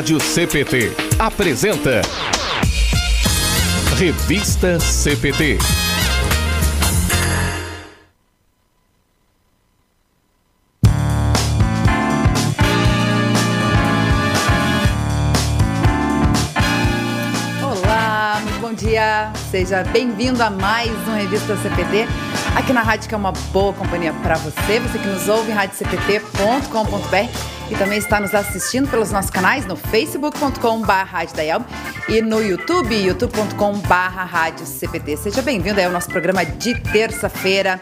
Rádio CPT apresenta Revista CPT. Olá, muito bom dia. Seja bem-vindo a mais um Revista CPT. Aqui na rádio que é uma boa companhia para você, você que nos ouve em radiocpt.com.br e também está nos assistindo pelos nossos canais no facebook.com.br e no YouTube, youtube.com.br Seja bem-vindo ao nosso programa de terça-feira.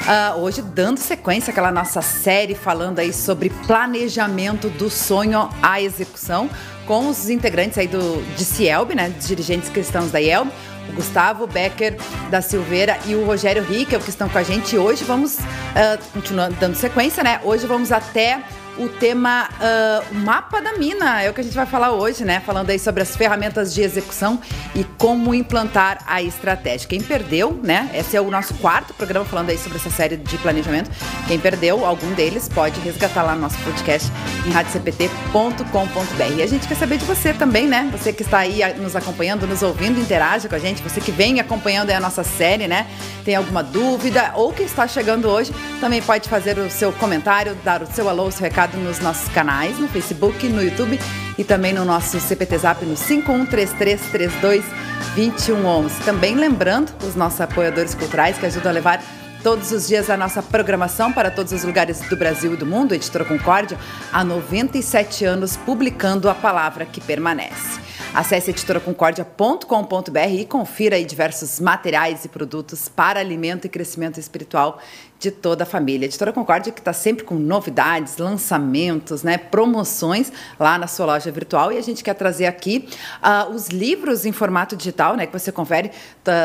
Uh, hoje dando sequência àquela nossa série falando aí sobre planejamento do sonho à execução com os integrantes aí do, de Cielb, né, dirigentes cristãos da IELB, o Gustavo Becker da Silveira e o Rogério Rickel que estão com a gente hoje. Vamos, uh, continuando dando sequência, né? Hoje vamos até o tema uh, Mapa da Mina, é o que a gente vai falar hoje, né? Falando aí sobre as ferramentas de execução e como implantar a estratégia. Quem perdeu, né? Esse é o nosso quarto programa falando aí sobre essa série de planejamento. Quem perdeu algum deles pode resgatar lá no nosso podcast em radiocpt.com.br. E a gente quer saber de você também, né? Você que está aí nos acompanhando, nos ouvindo, interaja com a gente. Você que vem acompanhando a nossa série, né? Tem alguma dúvida ou que está chegando hoje, também pode fazer o seu comentário, dar o seu alô, o seu recado nos nossos canais, no Facebook, no YouTube e também no nosso CPT Zap no 5133322111. Também lembrando os nossos apoiadores culturais que ajudam a levar todos os dias a nossa programação para todos os lugares do Brasil e do mundo, Editora Concórdia, há 97 anos publicando a palavra que permanece. Acesse editoraconcordia.com.br e confira diversos materiais e produtos para alimento e crescimento espiritual de toda a família. Editora Concórdia que está sempre com novidades, lançamentos, né, promoções lá na sua loja virtual. E a gente quer trazer aqui uh, os livros em formato digital, né, que você confere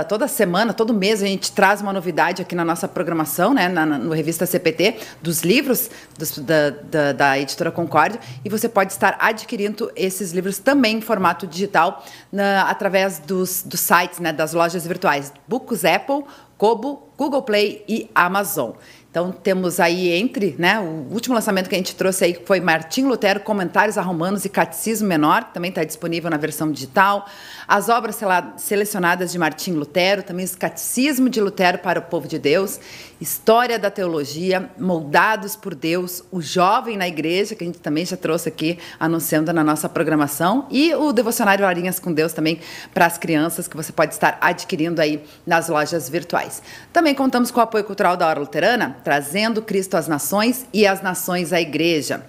toda semana, todo mês a gente traz uma novidade aqui na nossa programação, né, na, na no revista CPT dos livros dos, da, da, da, Editora Concórdia e você pode estar adquirindo esses livros também em formato digital na, através dos, dos sites, né, das lojas virtuais, Books Apple Kobo, Google Play e Amazon. Então temos aí entre, né, o último lançamento que a gente trouxe aí foi Martim Lutero, Comentários a Romanos e Catecismo Menor, também está disponível na versão digital as obras selecionadas de Martim Lutero, também o Catecismo de Lutero para o Povo de Deus, História da Teologia, Moldados por Deus, o Jovem na Igreja, que a gente também já trouxe aqui anunciando na nossa programação, e o Devocionário Horinhas com Deus também para as crianças, que você pode estar adquirindo aí nas lojas virtuais. Também contamos com o apoio cultural da Hora Luterana, trazendo Cristo às nações e as nações à igreja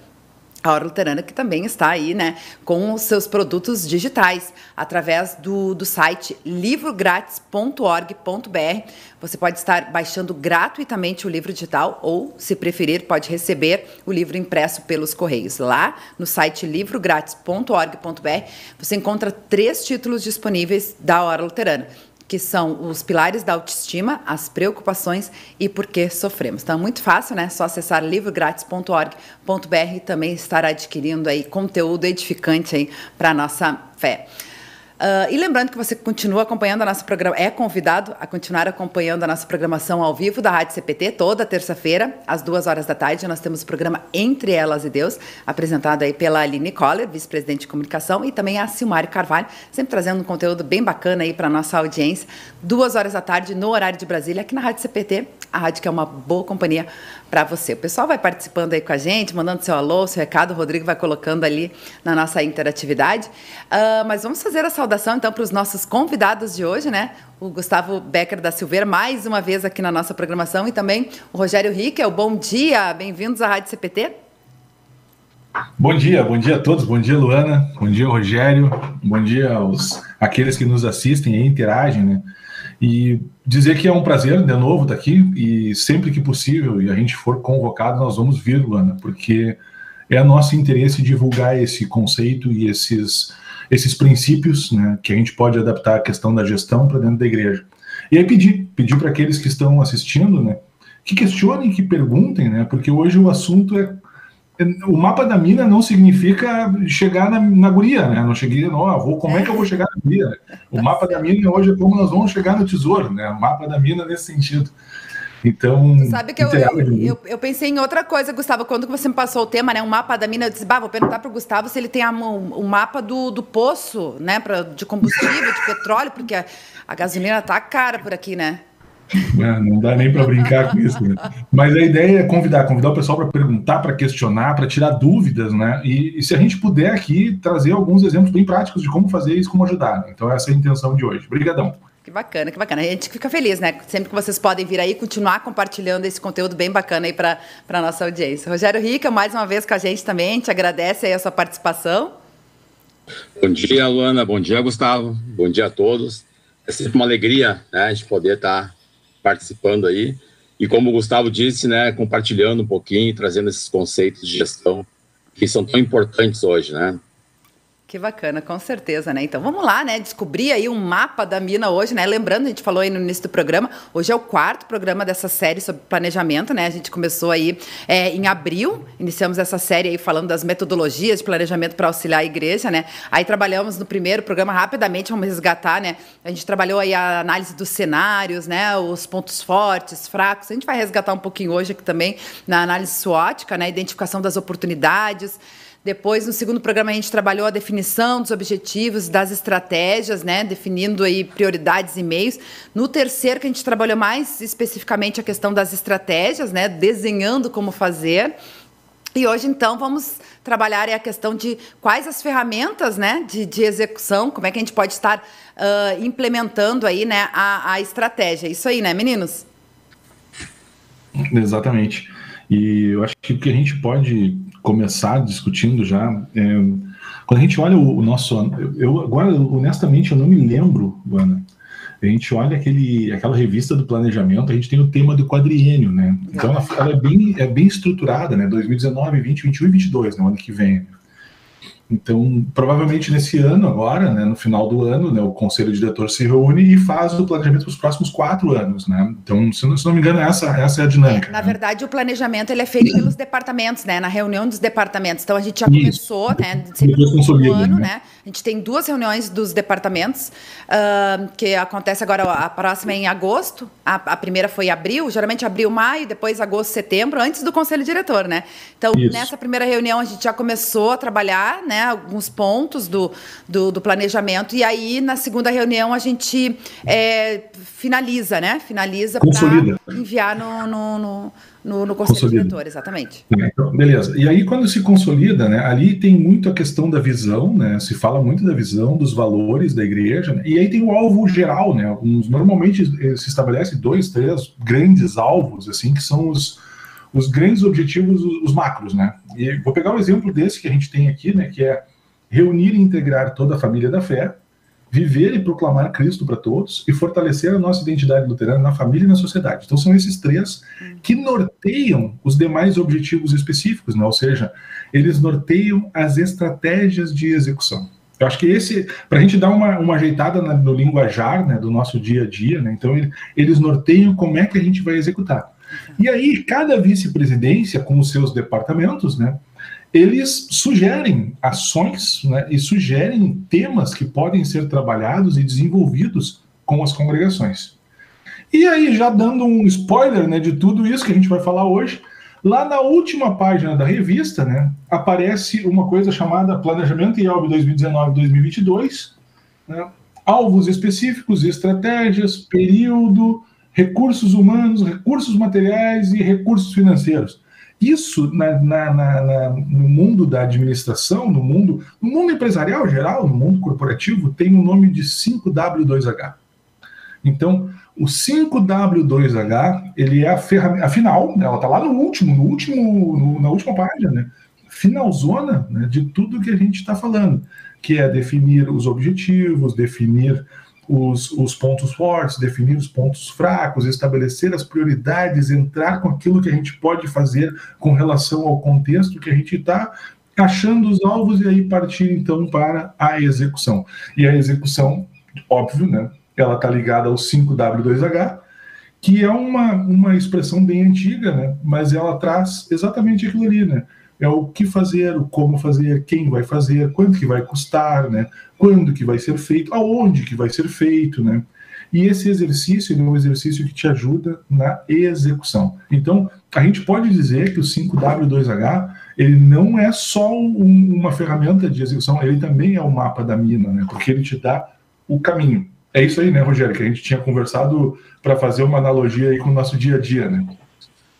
a Hora Luterana, que também está aí, né, com os seus produtos digitais, através do, do site livrográtis.org.br. Você pode estar baixando gratuitamente o livro digital ou, se preferir, pode receber o livro impresso pelos Correios. Lá no site livrográtis.org.br você encontra três títulos disponíveis da Hora Luterana que são os pilares da autoestima, as preocupações e por que sofremos. Então é muito fácil, né? Só acessar livrográtis.org.br e também estar adquirindo aí conteúdo edificante aí para nossa fé. Uh, e lembrando que você continua acompanhando a nossa programação, é convidado a continuar acompanhando a nossa programação ao vivo da Rádio CPT, toda terça-feira, às duas horas da tarde. Nós temos o programa Entre Elas e Deus, apresentado aí pela Aline Coller, vice-presidente de comunicação, e também a Silmari Carvalho, sempre trazendo um conteúdo bem bacana aí para a nossa audiência. Duas horas da tarde, no horário de Brasília, aqui na Rádio CPT, a rádio que é uma boa companhia para você. O pessoal vai participando aí com a gente, mandando seu alô, seu recado, o Rodrigo vai colocando ali na nossa interatividade. Uh, mas vamos fazer a saudação saudação então para os nossos convidados de hoje, né? O Gustavo Becker da Silveira, mais uma vez aqui na nossa programação, e também o Rogério Rickel. Bom dia, bem-vindos à Rádio CPT. Bom dia, bom dia a todos, bom dia Luana, bom dia Rogério, bom dia aos aqueles que nos assistem e interagem, né? E dizer que é um prazer de novo estar aqui e sempre que possível e a gente for convocado, nós vamos vir, Luana, porque é nosso interesse divulgar esse conceito e esses esses princípios né, que a gente pode adaptar à questão da gestão para dentro da igreja. E aí pedir, pedir para aqueles que estão assistindo, né, que questionem, que perguntem, né, porque hoje o assunto é, é o mapa da mina não significa chegar na, na guria, né? Não cheguei, não, ah, vou, como é que eu vou chegar na guria? O mapa da mina hoje é como nós vamos chegar no tesouro, né? O mapa da mina nesse sentido. Então. Tu sabe que eu, eu, eu, pensei em outra coisa, Gustavo. Quando você me passou o tema, né? Um mapa da mina, eu disse, bah, vou perguntar para o Gustavo se ele tem um, um mapa do, do poço, né? Pra, de combustível, de petróleo, porque a, a gasolina tá cara por aqui, né? É, não dá nem para brincar com isso. Né? Mas a ideia é convidar, convidar o pessoal para perguntar, para questionar, para tirar dúvidas, né? E, e, se a gente puder aqui trazer alguns exemplos bem práticos de como fazer isso, como ajudar. Né? Então essa é a intenção de hoje. Obrigadão. Que bacana, que bacana. A gente fica feliz, né? Sempre que vocês podem vir aí continuar compartilhando esse conteúdo bem bacana aí para a nossa audiência. Rogério Rica, mais uma vez com a gente também, gente agradece aí a sua participação. Bom dia, Luana. Bom dia, Gustavo. Bom dia a todos. É sempre uma alegria né, a gente poder estar tá participando aí. E como o Gustavo disse, né, compartilhando um pouquinho, trazendo esses conceitos de gestão que são tão importantes hoje, né? Que bacana, com certeza, né? Então vamos lá, né? Descobrir aí um mapa da mina hoje, né? Lembrando, a gente falou aí no início do programa, hoje é o quarto programa dessa série sobre planejamento, né? A gente começou aí é, em abril, iniciamos essa série aí falando das metodologias de planejamento para auxiliar a igreja, né? Aí trabalhamos no primeiro programa, rapidamente vamos resgatar, né? A gente trabalhou aí a análise dos cenários, né? Os pontos fortes, fracos. A gente vai resgatar um pouquinho hoje aqui também na análise SWOT, né? Identificação das oportunidades. Depois, no segundo programa, a gente trabalhou a definição dos objetivos, das estratégias, né? Definindo aí prioridades e meios. No terceiro, que a gente trabalhou mais especificamente a questão das estratégias, né? Desenhando como fazer. E hoje, então, vamos trabalhar a questão de quais as ferramentas né, de, de execução, como é que a gente pode estar uh, implementando aí né, a, a estratégia. Isso aí, né, meninos? Exatamente. E eu acho que o que a gente pode começar discutindo já. É, quando a gente olha o, o nosso eu agora honestamente eu não me lembro, Ana. A gente olha aquele, aquela revista do planejamento, a gente tem o tema do quadriênio, né? Então ela, ela é, bem, é bem estruturada, né? 2019, 20, 21 e 22, no né? ano que vem. Então, provavelmente nesse ano agora, né, no final do ano, né, o conselho diretor se reúne e faz o planejamento para os próximos quatro anos, né? Então, se não, se não me engano, essa, essa é a dinâmica. Na né? verdade, o planejamento ele é feito pelos departamentos, né? Na reunião dos departamentos. Então, a gente já começou, Isso. né? Sempre no ano, né? né? A gente tem duas reuniões dos departamentos, uh, que acontece agora, a próxima é em agosto, a, a, primeira foi em abril, geralmente abril, maio, depois agosto, setembro, antes do conselho diretor, né? Então, Isso. nessa primeira reunião, a gente já começou a trabalhar, né? Alguns pontos do, do, do planejamento, e aí, na segunda reunião, a gente é, finaliza, né? Finaliza para enviar no, no, no no, no conselho consolida. diretor, exatamente. É, então, beleza. E aí, quando se consolida, né, ali tem muito a questão da visão, né, se fala muito da visão, dos valores da igreja, né, e aí tem o alvo geral, né, alguns, normalmente eh, se estabelece dois, três grandes alvos, assim, que são os, os grandes objetivos, os macros, né, e vou pegar o um exemplo desse que a gente tem aqui, né, que é reunir e integrar toda a família da fé, viver e proclamar Cristo para todos e fortalecer a nossa identidade luterana na família e na sociedade. Então são esses três que norteiam os demais objetivos específicos, né? ou seja, eles norteiam as estratégias de execução. Eu acho que esse, para a gente dar uma, uma ajeitada no linguajar né, do nosso dia a dia, né, então ele, eles norteiam como é que a gente vai executar. E aí, cada vice-presidência, com os seus departamentos, né, eles sugerem ações né, e sugerem temas que podem ser trabalhados e desenvolvidos com as congregações. E aí, já dando um spoiler né, de tudo isso que a gente vai falar hoje, lá na última página da revista né, aparece uma coisa chamada Planejamento e Alvo 2019-2022, né, alvos específicos, estratégias, período, recursos humanos, recursos materiais e recursos financeiros. Isso na, na, na, no mundo da administração, no mundo, no mundo empresarial geral, no mundo corporativo, tem o nome de 5W2H. Então, o 5W2H, ele é a ferramenta, afinal, ela está lá no último, no último, no, na última página, né? finalzona né, de tudo que a gente está falando, que é definir os objetivos, definir os, os pontos fortes, definir os pontos fracos, estabelecer as prioridades, entrar com aquilo que a gente pode fazer com relação ao contexto que a gente está achando os alvos e aí partir então para a execução. E a execução, óbvio, né? Ela está ligada ao 5W2H, que é uma, uma expressão bem antiga, né? Mas ela traz exatamente aquilo ali, né? É o que fazer, o como fazer, quem vai fazer, quanto que vai custar, né? Quando que vai ser feito, aonde que vai ser feito, né? e esse exercício é um exercício que te ajuda na execução. Então, a gente pode dizer que o 5W2H ele não é só um, uma ferramenta de execução, ele também é o mapa da mina, né? Porque ele te dá o caminho. É isso aí, né, Rogério, que a gente tinha conversado para fazer uma analogia aí com o nosso dia a dia, né?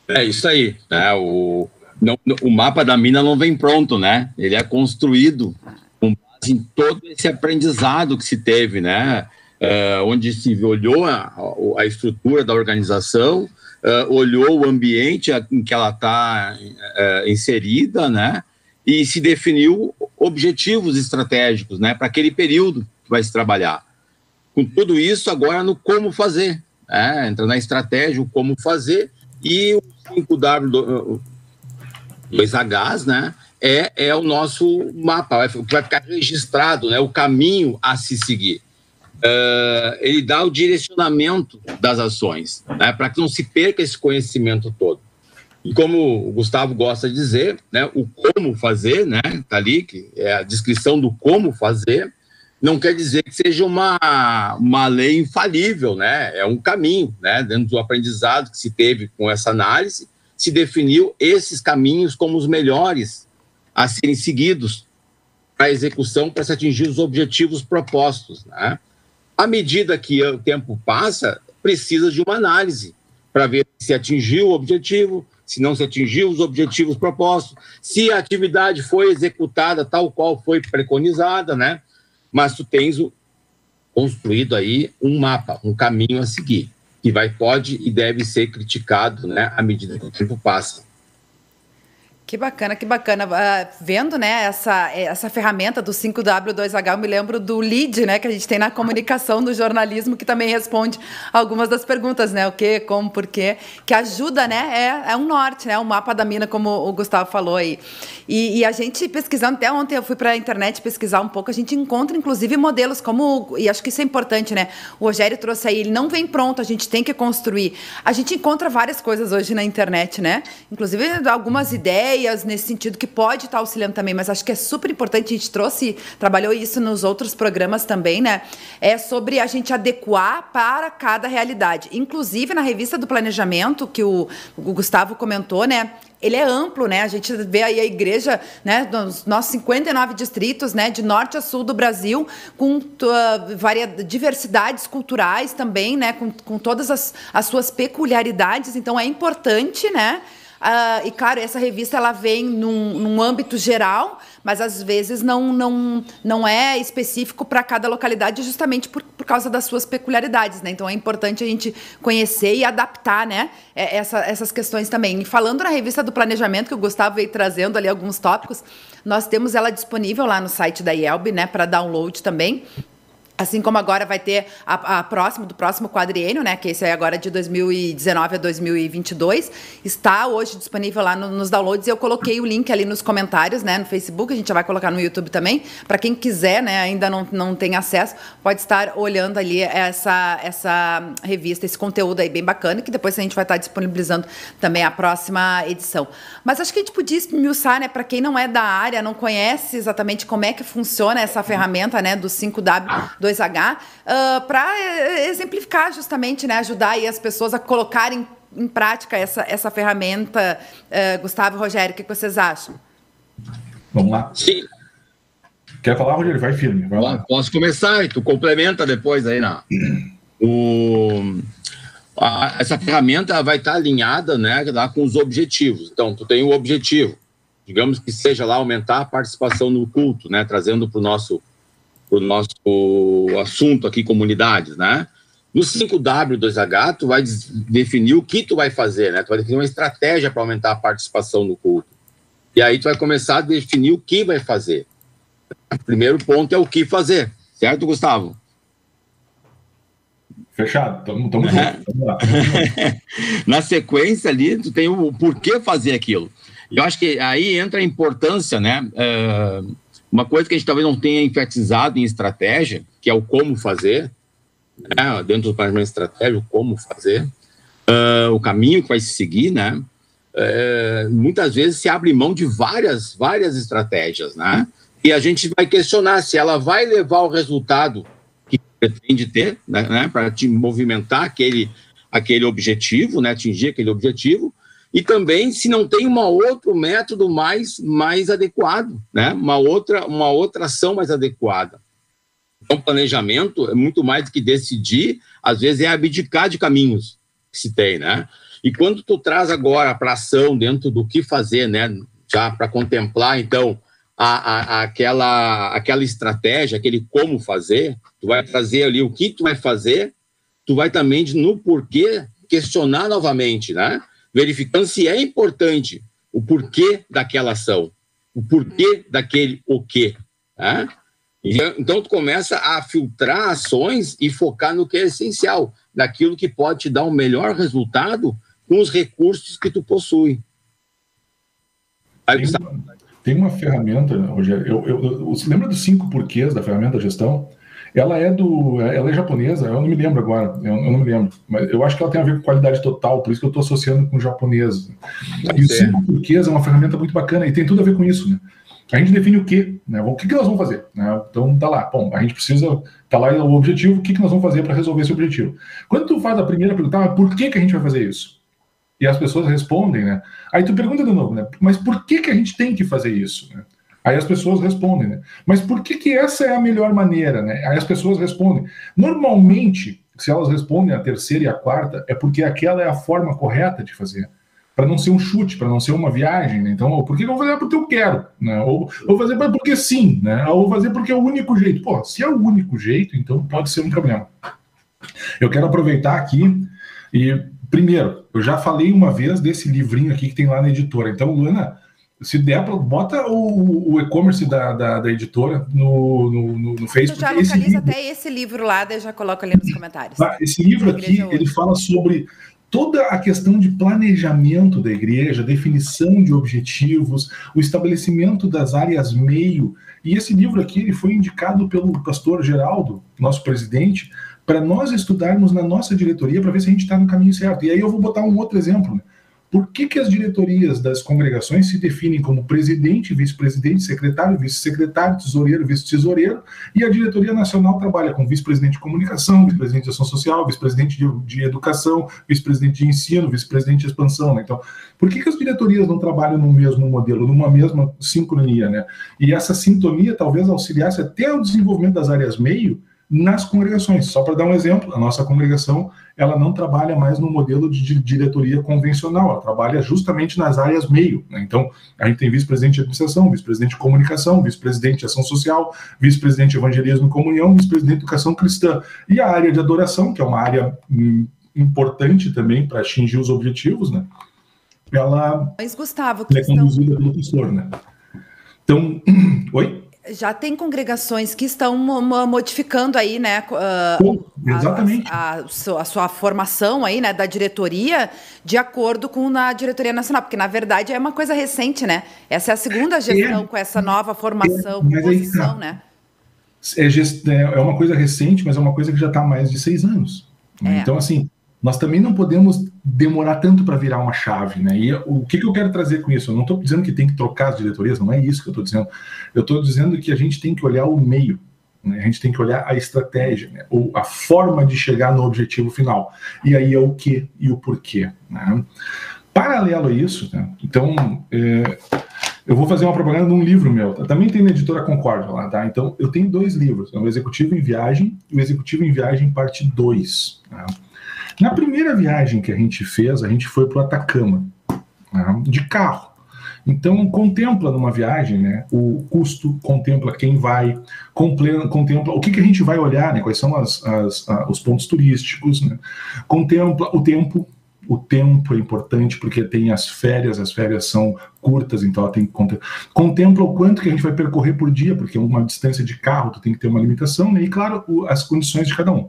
É isso aí, né? O, não, o mapa da mina não vem pronto, né? Ele é construído com base em todo esse aprendizado que se teve, né? Uh, onde se olhou a, a, estrutura da organização, uh, olhou o ambiente em que ela está uh, inserida, né? E se definiu objetivos estratégicos, né? Para aquele período que vai se trabalhar. Com tudo isso, agora no como fazer, né? entra na estratégia, o como fazer, e o 5W 2Hs, né? É, é o nosso mapa, que vai ficar registrado, né? O caminho a se seguir. Uh, ele dá o direcionamento das ações, né? Para que não se perca esse conhecimento todo. E como o Gustavo gosta de dizer, né? O como fazer, né? Tá ali que é a descrição do como fazer. Não quer dizer que seja uma, uma lei infalível, né? É um caminho, né? Dentro do aprendizado que se teve com essa análise, se definiu esses caminhos como os melhores a serem seguidos para a execução, para se atingir os objetivos propostos. Né? À medida que o tempo passa, precisa de uma análise para ver se atingiu o objetivo, se não se atingiu os objetivos propostos, se a atividade foi executada tal qual foi preconizada, né? Mas tu tens construído aí um mapa, um caminho a seguir que vai pode e deve ser criticado, né, à medida que o tempo passa. Que bacana, que bacana. Uh, vendo, né, essa, essa ferramenta do 5W2H, eu me lembro do LEAD, né, que a gente tem na comunicação do jornalismo, que também responde algumas das perguntas, né, o que, como, por quê, que ajuda, né, é, é um norte, né, o mapa da mina, como o Gustavo falou aí. E, e a gente pesquisando, até ontem eu fui para a internet pesquisar um pouco, a gente encontra, inclusive, modelos como, e acho que isso é importante, né, o Rogério trouxe aí, ele não vem pronto, a gente tem que construir. A gente encontra várias coisas hoje na internet, né, inclusive algumas ideias, ideias nesse sentido que pode estar auxiliando também, mas acho que é super importante, a gente trouxe, trabalhou isso nos outros programas também, né? É sobre a gente adequar para cada realidade. Inclusive na revista do planejamento, que o, o Gustavo comentou, né? ele é amplo, né? A gente vê aí a igreja, né, nos nossos 59 distritos, né, de norte a sul do Brasil, com uh, diversidades culturais também, né, com, com todas as, as suas peculiaridades. Então é importante, né? Uh, e claro, essa revista ela vem num, num, âmbito geral, mas às vezes não, não, não é específico para cada localidade, justamente por, por causa das suas peculiaridades. Né? Então é importante a gente conhecer e adaptar né, é, essa, essas questões também. E falando na revista do planejamento, que o Gustavo veio trazendo ali alguns tópicos, nós temos ela disponível lá no site da IELB, né, para download também. Assim como agora vai ter a, a próximo do próximo quadriênio, né, que esse é agora de 2019 a 2022, está hoje disponível lá no, nos downloads. Eu coloquei o link ali nos comentários, né, no Facebook. A gente já vai colocar no YouTube também. Para quem quiser, né, ainda não, não tem acesso, pode estar olhando ali essa essa revista, esse conteúdo aí bem bacana, que depois a gente vai estar disponibilizando também a próxima edição. Mas acho que a gente podia esmiuçar, né, para quem não é da área, não conhece exatamente como é que funciona essa ferramenta, né, do 5W 2H, uh, para exemplificar justamente, né, ajudar as pessoas a colocarem em prática essa, essa ferramenta. Uh, Gustavo, Rogério, o que, vocês acham? Vamos lá. Sim. Quer falar, Rogério? Vai firme. Vai lá. Posso começar e tu complementa depois aí na. O, a, essa ferramenta vai estar alinhada né, lá com os objetivos. Então, tu tem o objetivo, digamos que seja lá aumentar a participação no culto, né, trazendo para o nosso o nosso assunto aqui, comunidades, né? No 5W2H, tu vai definir o que tu vai fazer, né? Tu vai definir uma estratégia para aumentar a participação no culto. E aí tu vai começar a definir o que vai fazer. O primeiro ponto é o que fazer, certo, Gustavo? Fechado, tamo, tamo junto. lá. Na sequência ali, tu tem o porquê fazer aquilo. Eu acho que aí entra a importância, né? Uh, uma coisa que a gente talvez não tenha enfatizado em estratégia, que é o como fazer, né? dentro do planejamento estratégico, como fazer, uh, o caminho que vai se seguir, né? Uh, muitas vezes se abre mão de várias, várias estratégias, né? E a gente vai questionar se ela vai levar o resultado que pretende ter, né, né para te movimentar aquele, aquele objetivo, né, atingir aquele objetivo, e também se não tem um outro método mais, mais adequado, né, uma outra, uma outra ação mais adequada. Então, planejamento é muito mais do que decidir, às vezes é abdicar de caminhos que se tem, né? E quando tu traz agora para ação dentro do que fazer, né, já para contemplar, então, a, a, aquela, aquela estratégia, aquele como fazer, tu vai trazer ali o que tu vai fazer, tu vai também no porquê questionar novamente, né? Verificando se é importante o porquê daquela ação, o porquê daquele o quê, né? Então tu começa a filtrar ações e focar no que é essencial, naquilo que pode te dar um melhor resultado com os recursos que tu possui. Aí, Aí, tem uma ferramenta, Rogério, eu, eu, eu, você lembra dos cinco porquês da ferramenta gestão? Ela é do, ela é japonesa, eu não me lembro agora, eu, eu, não me lembro, mas eu acho que ela tem a ver com qualidade total, por isso que eu estou associando com o japonês. E os cinco porquês é uma ferramenta muito bacana e tem tudo a ver com isso, né? A gente define o quê, né? O que, que nós vamos fazer, né? Então tá lá, bom, a gente precisa, tá lá o objetivo, o que, que nós vamos fazer para resolver esse objetivo? Quando tu faz a primeira pergunta, ah, por que que a gente vai fazer isso? E as pessoas respondem, né? Aí tu pergunta de novo, né? Mas por que, que a gente tem que fazer isso? Né? Aí as pessoas respondem, né? Mas por que, que essa é a melhor maneira, né? Aí as pessoas respondem. Normalmente, se elas respondem a terceira e a quarta, é porque aquela é a forma correta de fazer. Para não ser um chute, para não ser uma viagem, né? Então, por que vou fazer porque eu quero? Né? Ou vou fazer porque sim, né? Ou vou fazer porque é o único jeito. Pô, se é o único jeito, então pode ser um problema. Eu quero aproveitar aqui e Primeiro, eu já falei uma vez desse livrinho aqui que tem lá na editora. Então, Luana, se der, bota o, o e-commerce da, da, da, editora no, no, no Facebook. já localiza esse livro, até esse livro lá, daí já coloca ali nos comentários. Tá, esse livro aqui, ele fala sobre toda a questão de planejamento da igreja, definição de objetivos, o estabelecimento das áreas meio. E esse livro aqui ele foi indicado pelo pastor Geraldo, nosso presidente, para nós estudarmos na nossa diretoria para ver se a gente está no caminho certo. E aí eu vou botar um outro exemplo. Né? Por que, que as diretorias das congregações se definem como presidente, vice-presidente, secretário, vice-secretário, tesoureiro, vice-tesoureiro, e a diretoria nacional trabalha com vice-presidente de comunicação, vice-presidente de ação social, vice-presidente de, de, educação, vice-presidente de ensino, vice-presidente de expansão. Né? Então, por que, que as diretorias não trabalham no mesmo modelo, numa mesma sincronia? Né? E essa sintonia talvez auxiliasse até o desenvolvimento das áreas meio, nas congregações. Só para dar um exemplo, a nossa congregação ela não trabalha mais no modelo de diretoria convencional, ela trabalha justamente nas áreas meio. Né? Então, a gente tem vice-presidente de administração, vice-presidente de comunicação, vice-presidente de ação social, vice-presidente de evangelismo e comunhão, vice-presidente de educação cristã. E a área de adoração, que é uma área hum, importante também para atingir os objetivos, né? ela Mas, Gustavo, é conduzida pelo pastor, né? Então, oi? Já tem congregações que estão modificando aí, né? Uh, exatamente. A, a, a, sua formação aí, né, da diretoria, de acordo com a diretoria nacional, porque na verdade é uma coisa recente, né? Essa é a segunda gestão é, com essa nova formação, é, composição, tá. né? É, gest, é, é, uma coisa recente, mas é uma coisa que já está há mais de seis anos. É. Então, assim, nós também não podemos demorar tanto para virar uma chave, né? E o que, que eu quero trazer com isso? Eu não estou dizendo que tem que trocar as diretorias, não é isso que eu estou dizendo. Eu estou dizendo que a gente tem que olhar o meio, né? a gente tem que olhar a estratégia, né? ou a forma de chegar no objetivo final. E aí é o que e o porquê. Né? Paralelo a isso, né? então é, eu vou fazer uma propaganda de um livro meu. Tá? Também tem na editora Concórdia lá, tá? Então eu tenho dois livros: é o Executivo em Viagem e o Executivo em Viagem, parte 2. Tá? Na primeira viagem que a gente fez, a gente foi para o Atacama, né, de carro. Então, contempla numa viagem né, o custo, contempla quem vai, contempla o que, que a gente vai olhar, né, quais são as, as, os pontos turísticos, né, contempla o tempo. O tempo é importante porque tem as férias, as férias são curtas, então ela tem que contemplar. Contempla o quanto que a gente vai percorrer por dia, porque uma distância de carro tu tem que ter uma limitação, né, e claro, as condições de cada um.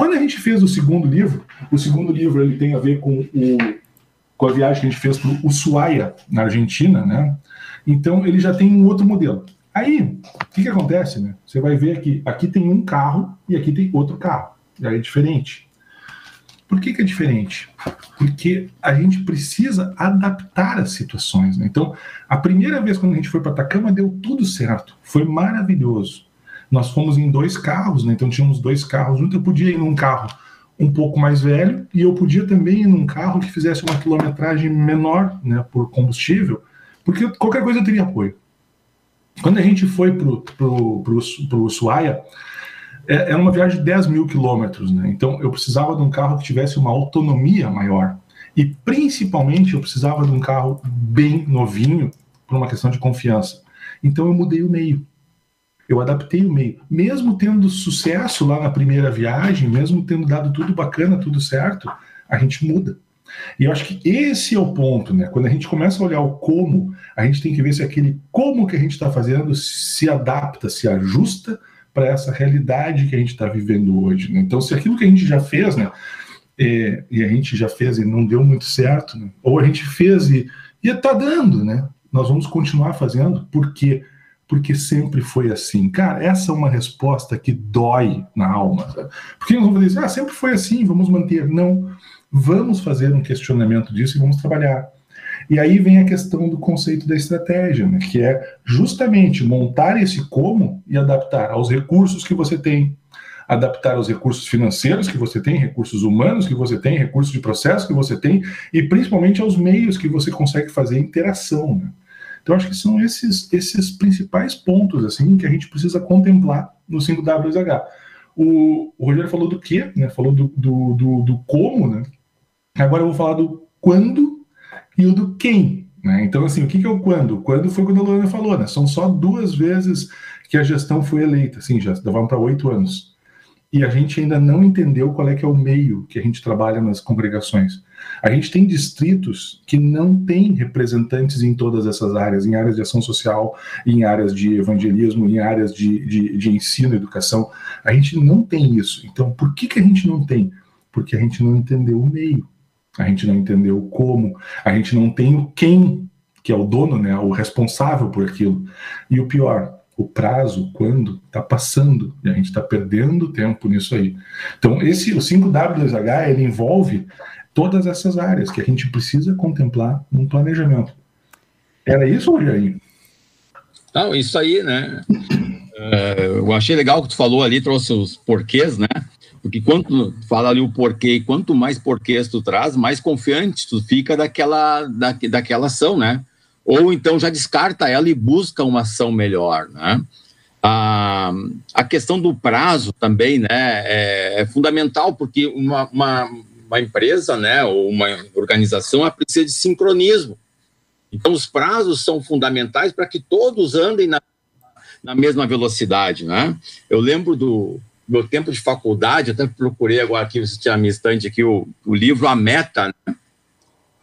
Quando a gente fez o segundo livro, o segundo livro ele tem a ver com, o, com a viagem que a gente fez para o Ushuaia, na Argentina, né? Então ele já tem um outro modelo. Aí, o que, que acontece, né? Você vai ver aqui, aqui tem um carro e aqui tem outro carro. Já é diferente. Por que, que é diferente? Porque a gente precisa adaptar as situações. Né? Então, a primeira vez quando a gente foi para Atacama deu tudo certo, foi maravilhoso. Nós fomos em dois carros, né? Então tínhamos dois carros juntos. Eu podia ir num carro um pouco mais velho e eu podia também ir num carro que fizesse uma quilometragem menor, né, por combustível, porque qualquer coisa teria apoio. Quando a gente foi para o Ushuaia, é, era uma viagem de 10 mil quilômetros, né? Então eu precisava de um carro que tivesse uma autonomia maior. E principalmente eu precisava de um carro bem novinho, por uma questão de confiança. Então eu mudei o meio. Eu adaptei o meio. Mesmo tendo sucesso lá na primeira viagem, mesmo tendo dado tudo bacana, tudo certo, a gente muda. E eu acho que esse é o ponto, né? Quando a gente começa a olhar o como, a gente tem que ver se aquele como que a gente está fazendo se adapta, se ajusta para essa realidade que a gente está vivendo hoje. Né? Então, se aquilo que a gente já fez, né? É, e a gente já fez e não deu muito certo, né? ou a gente fez e está dando, né? Nós vamos continuar fazendo, porque porque sempre foi assim. Cara, essa é uma resposta que dói na alma. Sabe? Porque nós vamos dizer, ah, sempre foi assim, vamos manter. Não, vamos fazer um questionamento disso e vamos trabalhar. E aí vem a questão do conceito da estratégia, né, que é justamente montar esse como e adaptar aos recursos que você tem, adaptar aos recursos financeiros que você tem, recursos humanos que você tem, recursos de processo que você tem, e principalmente aos meios que você consegue fazer interação. Né? Então, acho que são esses, esses principais pontos assim que a gente precisa contemplar no 5WSH. O, o Rogério falou do quê? Né? Falou do, do, do, do, como, né? Agora eu vou falar do quando e o do quem. Né? Então, assim, o que, que é o quando? Quando foi quando a Luana falou, né? São só duas vezes que a gestão foi eleita, assim, já vão para oito anos. E a gente ainda não entendeu qual é que é o meio que a gente trabalha nas congregações. A gente tem distritos que não têm representantes em todas essas áreas, em áreas de ação social, em áreas de evangelismo, em áreas de, de, de ensino, educação. A gente não tem isso. Então, por que, que a gente não tem? Porque a gente não entendeu o meio, a gente não entendeu o como, a gente não tem o quem, que é o dono, né, o responsável por aquilo. E o pior, o prazo, quando, está passando, e a gente está perdendo tempo nisso aí. Então, esse, o 5W2H, ele envolve todas essas áreas que a gente precisa contemplar num planejamento. Era isso, Rogério? Não, isso aí, né? É, eu achei legal que tu falou ali, trouxe os porquês, né? Porque quando fala ali o porquê, quanto mais porquês tu traz, mais confiante tu fica daquela, da, daquela ação, né? Ou então já descarta ela e busca uma ação melhor, né? A, a questão do prazo também, né, é, é fundamental, porque uma, uma, uma empresa, né, ou uma organização, ela precisa de sincronismo. Então, os prazos são fundamentais para que todos andem na, na mesma velocidade, né? Eu lembro do meu tempo de faculdade, até procurei agora aqui, você tinha a minha estante aqui, o, o livro A Meta, né?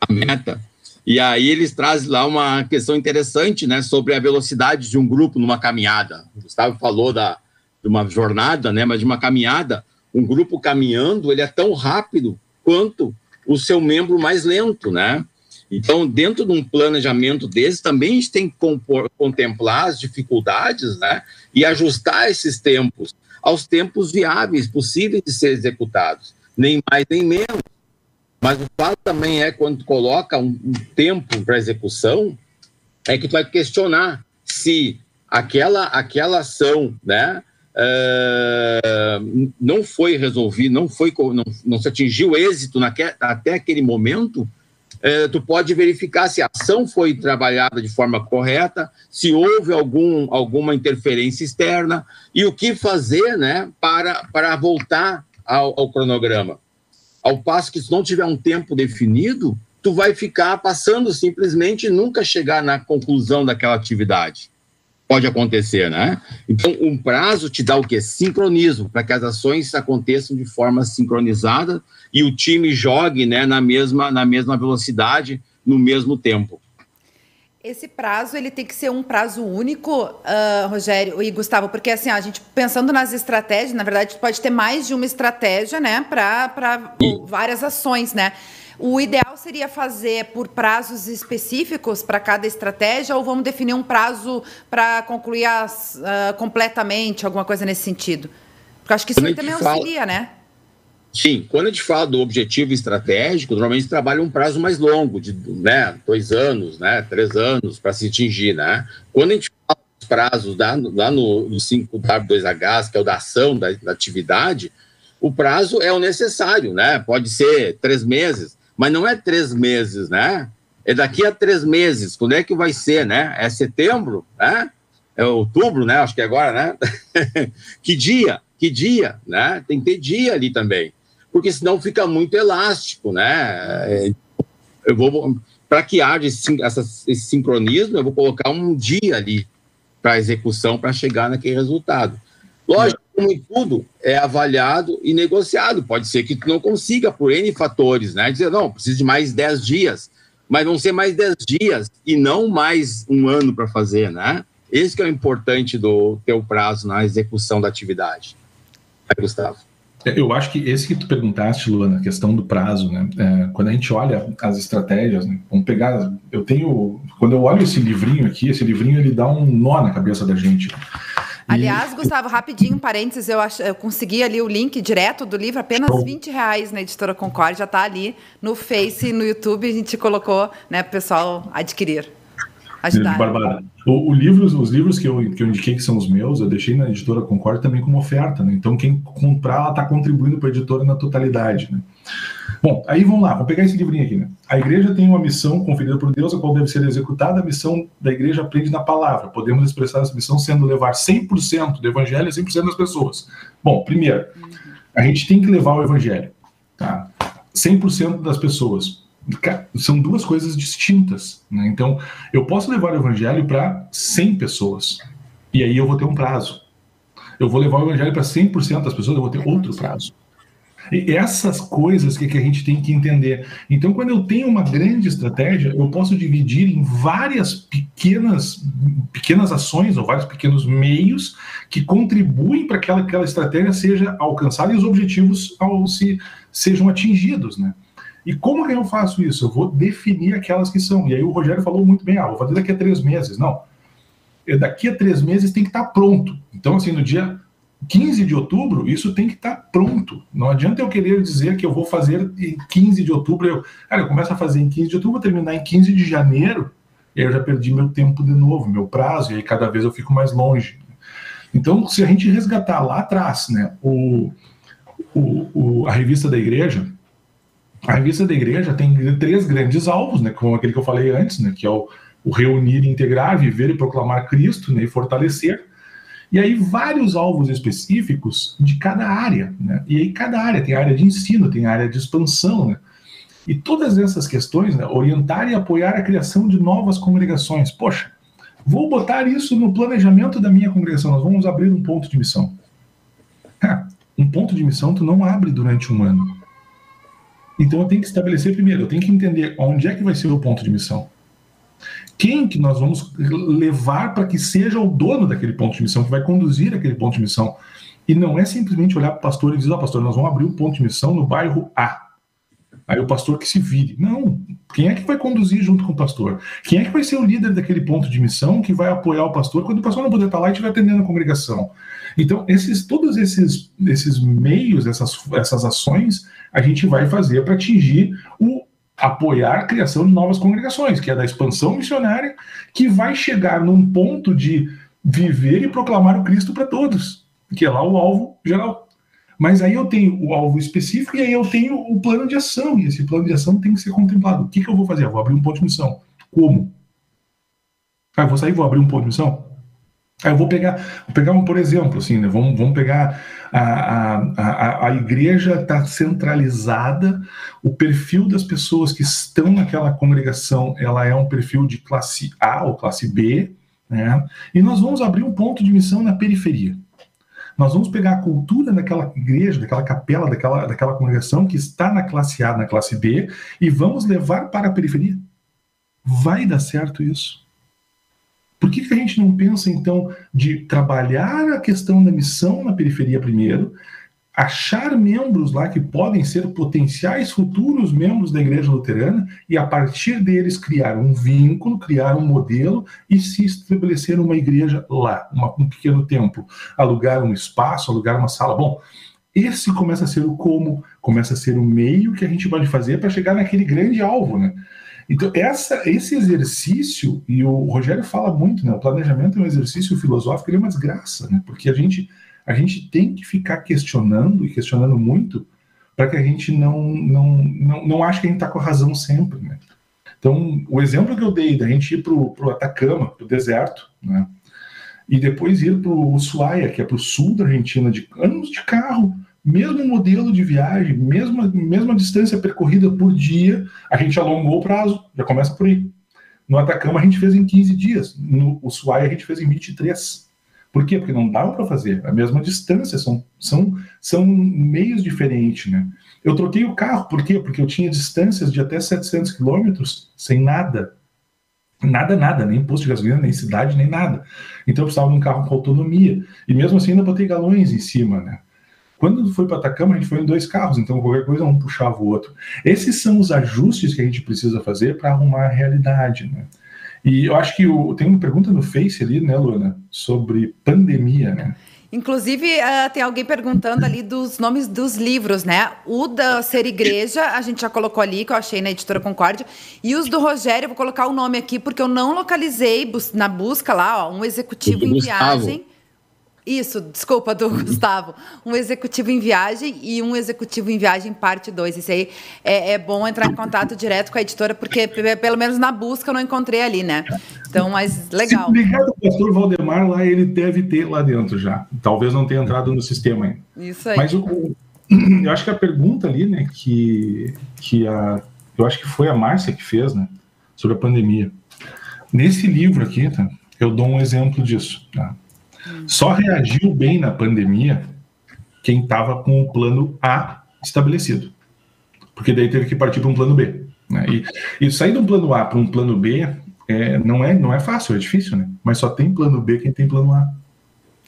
A Meta. E aí eles trazem lá uma questão interessante, né, sobre a velocidade de um grupo numa caminhada. O Gustavo falou da, de uma jornada, né, mas de uma caminhada, um grupo caminhando, ele é tão rápido quanto o seu membro mais lento, né? Então, dentro de um planejamento desse, também a gente tem que contemplar as dificuldades, né? E ajustar esses tempos aos tempos viáveis, possíveis de ser executados, nem mais nem menos. Mas o fato também é quando tu coloca um, um tempo para execução, é que tu vai questionar se aquela aquela ação, né, uh, não foi resolvida, não foi não, não se atingiu êxito naque, até aquele momento, uh, tu pode verificar se a ação foi trabalhada de forma correta, se houve algum, alguma interferência externa e o que fazer, né, para para voltar ao, ao cronograma. Ao passo que se não tiver um tempo definido, tu vai ficar passando simplesmente e nunca chegar na conclusão daquela atividade pode acontecer, né? Então, um prazo te dá o quê? Sincronismo, para que as ações aconteçam de forma sincronizada e o time jogue né, na, mesma, na mesma velocidade, no mesmo tempo. Esse prazo ele tem que ser um prazo único, uh, Rogério e Gustavo, porque assim, a gente pensando nas estratégias, na verdade, pode ter mais de uma estratégia, né, para várias ações, né? O ideal seria fazer por prazos específicos para cada estratégia ou vamos definir um prazo para concluir as, uh, completamente, alguma coisa nesse sentido? Porque acho que isso também auxilia, né? Sim, quando a gente fala do objetivo estratégico, normalmente trabalha um prazo mais longo, de né, dois anos, né, três anos para se atingir. Né? Quando a gente fala dos prazos lá no, no 5W2H, que é o da ação da, da atividade, o prazo é o necessário, né? Pode ser três meses, mas não é três meses, né? É daqui a três meses. Quando é que vai ser, né? É setembro, né? É outubro, né? Acho que é agora, né? que dia? Que dia, né? Tem que ter dia ali também, porque senão fica muito elástico, né? Eu vou para que haja esse, esse sincronismo, eu vou colocar um dia ali para execução para chegar naquele resultado. Lógico, como em tudo, é avaliado e negociado. Pode ser que tu não consiga por N fatores, né? Dizer, não, preciso de mais 10 dias, mas vão ser mais 10 dias e não mais um ano para fazer, né? Esse que é o importante do teu prazo na execução da atividade. Aí, Gustavo. É, eu acho que esse que tu perguntaste, Luana, a questão do prazo, né? É, quando a gente olha as estratégias, né? vamos pegar. Eu tenho. Quando eu olho esse livrinho aqui, esse livrinho ele dá um nó na cabeça da gente. Aliás, Gustavo, rapidinho, parênteses, eu, ach, eu consegui ali o link direto do livro, apenas Show. 20 reais na editora Concorde, já está ali no Face, no YouTube, a gente colocou né, para o pessoal adquirir. Ajudar. Barbara, o, o livro, os livros que eu, que eu indiquei que são os meus, eu deixei na editora Concorde também como oferta, né? Então, quem comprar, ela está contribuindo para a editora na totalidade, né? Bom, aí vamos lá, vamos pegar esse livrinho aqui, né? A igreja tem uma missão conferida por Deus, a qual deve ser executada. A missão da igreja aprende na palavra. Podemos expressar essa missão sendo levar 100% do evangelho a 100% das pessoas. Bom, primeiro, a gente tem que levar o evangelho, tá? 100% das pessoas. São duas coisas distintas, né? Então, eu posso levar o evangelho para 100 pessoas, e aí eu vou ter um prazo. Eu vou levar o evangelho para 100% das pessoas, eu vou ter outro prazo. E essas coisas que, que a gente tem que entender. Então, quando eu tenho uma grande estratégia, eu posso dividir em várias pequenas, pequenas ações ou vários pequenos meios que contribuem para que aquela, aquela estratégia seja alcançada e os objetivos ao se, sejam atingidos, né? E como que eu faço isso? Eu vou definir aquelas que são. E aí o Rogério falou muito bem, ah, vou fazer daqui a três meses. Não, daqui a três meses tem que estar pronto. Então, assim, no dia 15 de outubro, isso tem que estar tá pronto. Não adianta eu querer dizer que eu vou fazer em 15 de outubro. Eu, cara, eu começo a fazer em 15 de outubro, vou terminar em 15 de janeiro, e aí eu já perdi meu tempo de novo, meu prazo, e aí cada vez eu fico mais longe. Então, se a gente resgatar lá atrás, né, o, o, o, a revista da igreja, a revista da igreja tem três grandes alvos, né, como aquele que eu falei antes, né, que é o, o reunir, integrar, viver e proclamar Cristo, né, e fortalecer. E aí vários alvos específicos de cada área, né? E aí cada área tem área de ensino, tem área de expansão, né? E todas essas questões, né, orientar e apoiar a criação de novas congregações. Poxa, vou botar isso no planejamento da minha congregação. Nós vamos abrir um ponto de missão. um ponto de missão tu não abre durante um ano. Então eu tenho que estabelecer primeiro, eu tenho que entender onde é que vai ser o ponto de missão quem que nós vamos levar para que seja o dono daquele ponto de missão, que vai conduzir aquele ponto de missão. E não é simplesmente olhar para o pastor e dizer, ó, oh, pastor, nós vamos abrir um ponto de missão no bairro A. Aí o pastor que se vire. Não. Quem é que vai conduzir junto com o pastor? Quem é que vai ser o líder daquele ponto de missão que vai apoiar o pastor quando o pastor não puder estar lá e estiver atendendo a congregação? Então, esses, todos esses, esses meios, essas, essas ações, a gente vai fazer para atingir o apoiar a criação de novas congregações, que é da expansão missionária, que vai chegar num ponto de viver e proclamar o Cristo para todos, que é lá o alvo geral. Mas aí eu tenho o alvo específico e aí eu tenho o plano de ação, e esse plano de ação tem que ser contemplado. O que, que eu vou fazer? Eu vou abrir um ponto de missão. Como? Ah, eu vou sair e vou abrir um ponto de missão? Aí eu vou pegar, vou pegar um, por exemplo, assim, né? vamos, vamos pegar a, a, a, a igreja está centralizada, o perfil das pessoas que estão naquela congregação, ela é um perfil de classe A ou classe B, né? E nós vamos abrir um ponto de missão na periferia. Nós vamos pegar a cultura daquela igreja, daquela capela, daquela, daquela congregação que está na classe A, na classe B, e vamos levar para a periferia. Vai dar certo isso. Por que, que a gente não pensa, então, de trabalhar a questão da missão na periferia primeiro, achar membros lá que podem ser potenciais futuros membros da igreja luterana e, a partir deles, criar um vínculo, criar um modelo e se estabelecer uma igreja lá, uma, um pequeno templo, alugar um espaço, alugar uma sala. Bom, esse começa a ser o como, começa a ser o meio que a gente pode fazer para chegar naquele grande alvo, né? Então, essa, esse exercício, e o Rogério fala muito, né? O planejamento é um exercício filosófico, ele é uma desgraça, né? Porque a gente, a gente tem que ficar questionando e questionando muito para que a gente não, não, não, não ache que a gente está com a razão sempre, né? Então, o exemplo que eu dei da gente ir para o Atacama, para o deserto, né? E depois ir para o Ushuaia, que é para o sul da Argentina, de anos de carro, mesmo modelo de viagem, mesma, mesma distância percorrida por dia, a gente alongou o prazo, já começa por aí. No Atacama a gente fez em 15 dias, no Ushuaia a gente fez em 23. Por quê? Porque não dava para fazer a mesma distância, são, são, são meios diferentes, né? Eu troquei o carro, por quê? Porque eu tinha distâncias de até 700 quilômetros sem nada. Nada, nada, nem posto de gasolina, nem cidade, nem nada. Então eu precisava de um carro com autonomia. E mesmo assim ainda botei galões em cima, né? Quando foi para Atacama, a gente foi em dois carros, então qualquer coisa um puxava o outro. Esses são os ajustes que a gente precisa fazer para arrumar a realidade, né? E eu acho que o, tem uma pergunta no Face ali, né, Luana, sobre pandemia, né? Inclusive, uh, tem alguém perguntando ali dos nomes dos livros, né? O da Ser Igreja, a gente já colocou ali, que eu achei na editora Concórdia. E os do Rogério, eu vou colocar o nome aqui, porque eu não localizei bus na busca lá, ó, um executivo em Gustavo. Isso, desculpa, do Gustavo. Um executivo em viagem e um executivo em viagem, parte 2. Isso aí é, é, bom entrar em contato direto com a editora, porque pelo menos na busca eu não encontrei ali, né? Então, mas legal. Obrigado, pastor Valdemar, lá ele deve ter lá dentro já. Talvez não tenha entrado no sistema ainda. Isso aí. Mas o, eu acho que a pergunta ali, né, que, que a. Eu acho que foi a Márcia que fez, né? Sobre a pandemia. Nesse livro aqui, tá, eu dou um exemplo disso. Tá? Só reagiu bem na pandemia quem estava com o plano A estabelecido. Porque daí teve que partir para um plano B. Né? E, e, sair de um plano A para um plano B é, não, é, não é fácil, é difícil, né? Mas só tem plano B quem tem plano A.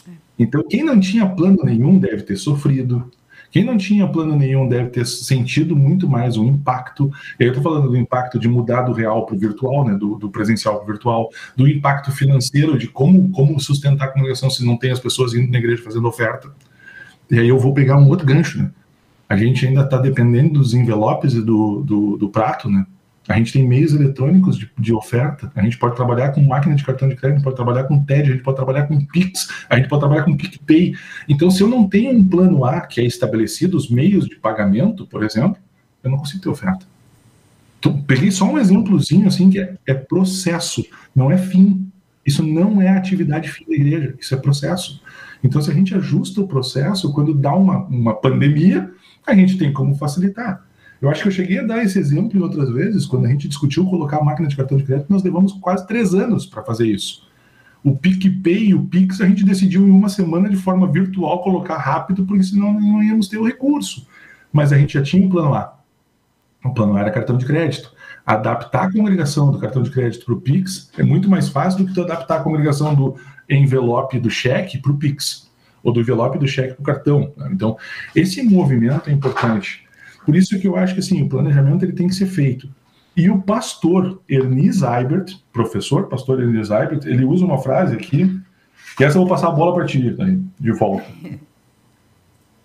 É. Então, quem não tinha plano nenhum deve ter sofrido, quem não tinha plano nenhum deve ter sentido muito mais o impacto. Eu estou falando do impacto de mudar do real para o virtual, né, do, do presencial para o virtual, do impacto financeiro de como, como sustentar a comunicação se não tem as pessoas indo na igreja fazendo oferta. E aí eu vou pegar um outro gancho, né? A gente ainda está dependendo dos envelopes e do, do, do prato, né? A gente tem meios eletrônicos de, de, oferta. A gente pode trabalhar com máquina de cartão de crédito, pode trabalhar com TED, a gente pode trabalhar com Pix, a gente pode trabalhar com PicPay. Então, se eu não tenho um plano A que é estabelecido, os meios de pagamento, por exemplo, eu não consigo ter oferta. Então, peguei só um exemplozinho assim que é, é processo, não é fim. Isso não é atividade fim da igreja, isso é processo. Então, se a gente ajusta o processo, quando dá uma, uma pandemia, a gente tem como facilitar. Eu acho que eu cheguei a dar esse exemplo em outras vezes, quando a gente discutiu colocar a máquina de cartão de crédito, nós levamos quase três anos para fazer isso. O PicPay e o Pix a gente decidiu em uma semana de forma virtual colocar rápido, porque senão não íamos ter o recurso. Mas a gente já tinha um plano A. O plano A era cartão de crédito. Adaptar a congregação do cartão de crédito para o Pix é muito mais fácil do que tu adaptar a congregação do envelope do cheque para o Pix, ou do envelope do cheque para o cartão. Então, esse movimento é importante. Por isso que eu acho que assim, o planejamento ele tem que ser feito. E o pastor Ernie Eibert, professor pastor Ernie Eibert, ele usa uma frase aqui, que essa eu vou passar a bola para ti, de volta.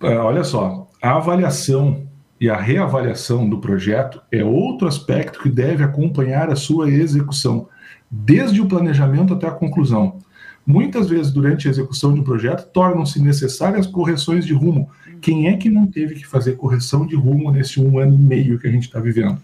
Uh, olha só, a avaliação e a reavaliação do projeto é outro aspecto que deve acompanhar a sua execução, desde o planejamento até a conclusão. Muitas vezes, durante a execução de um projeto, tornam-se necessárias correções de rumo. Quem é que não teve que fazer correção de rumo nesse um ano e meio que a gente está vivendo?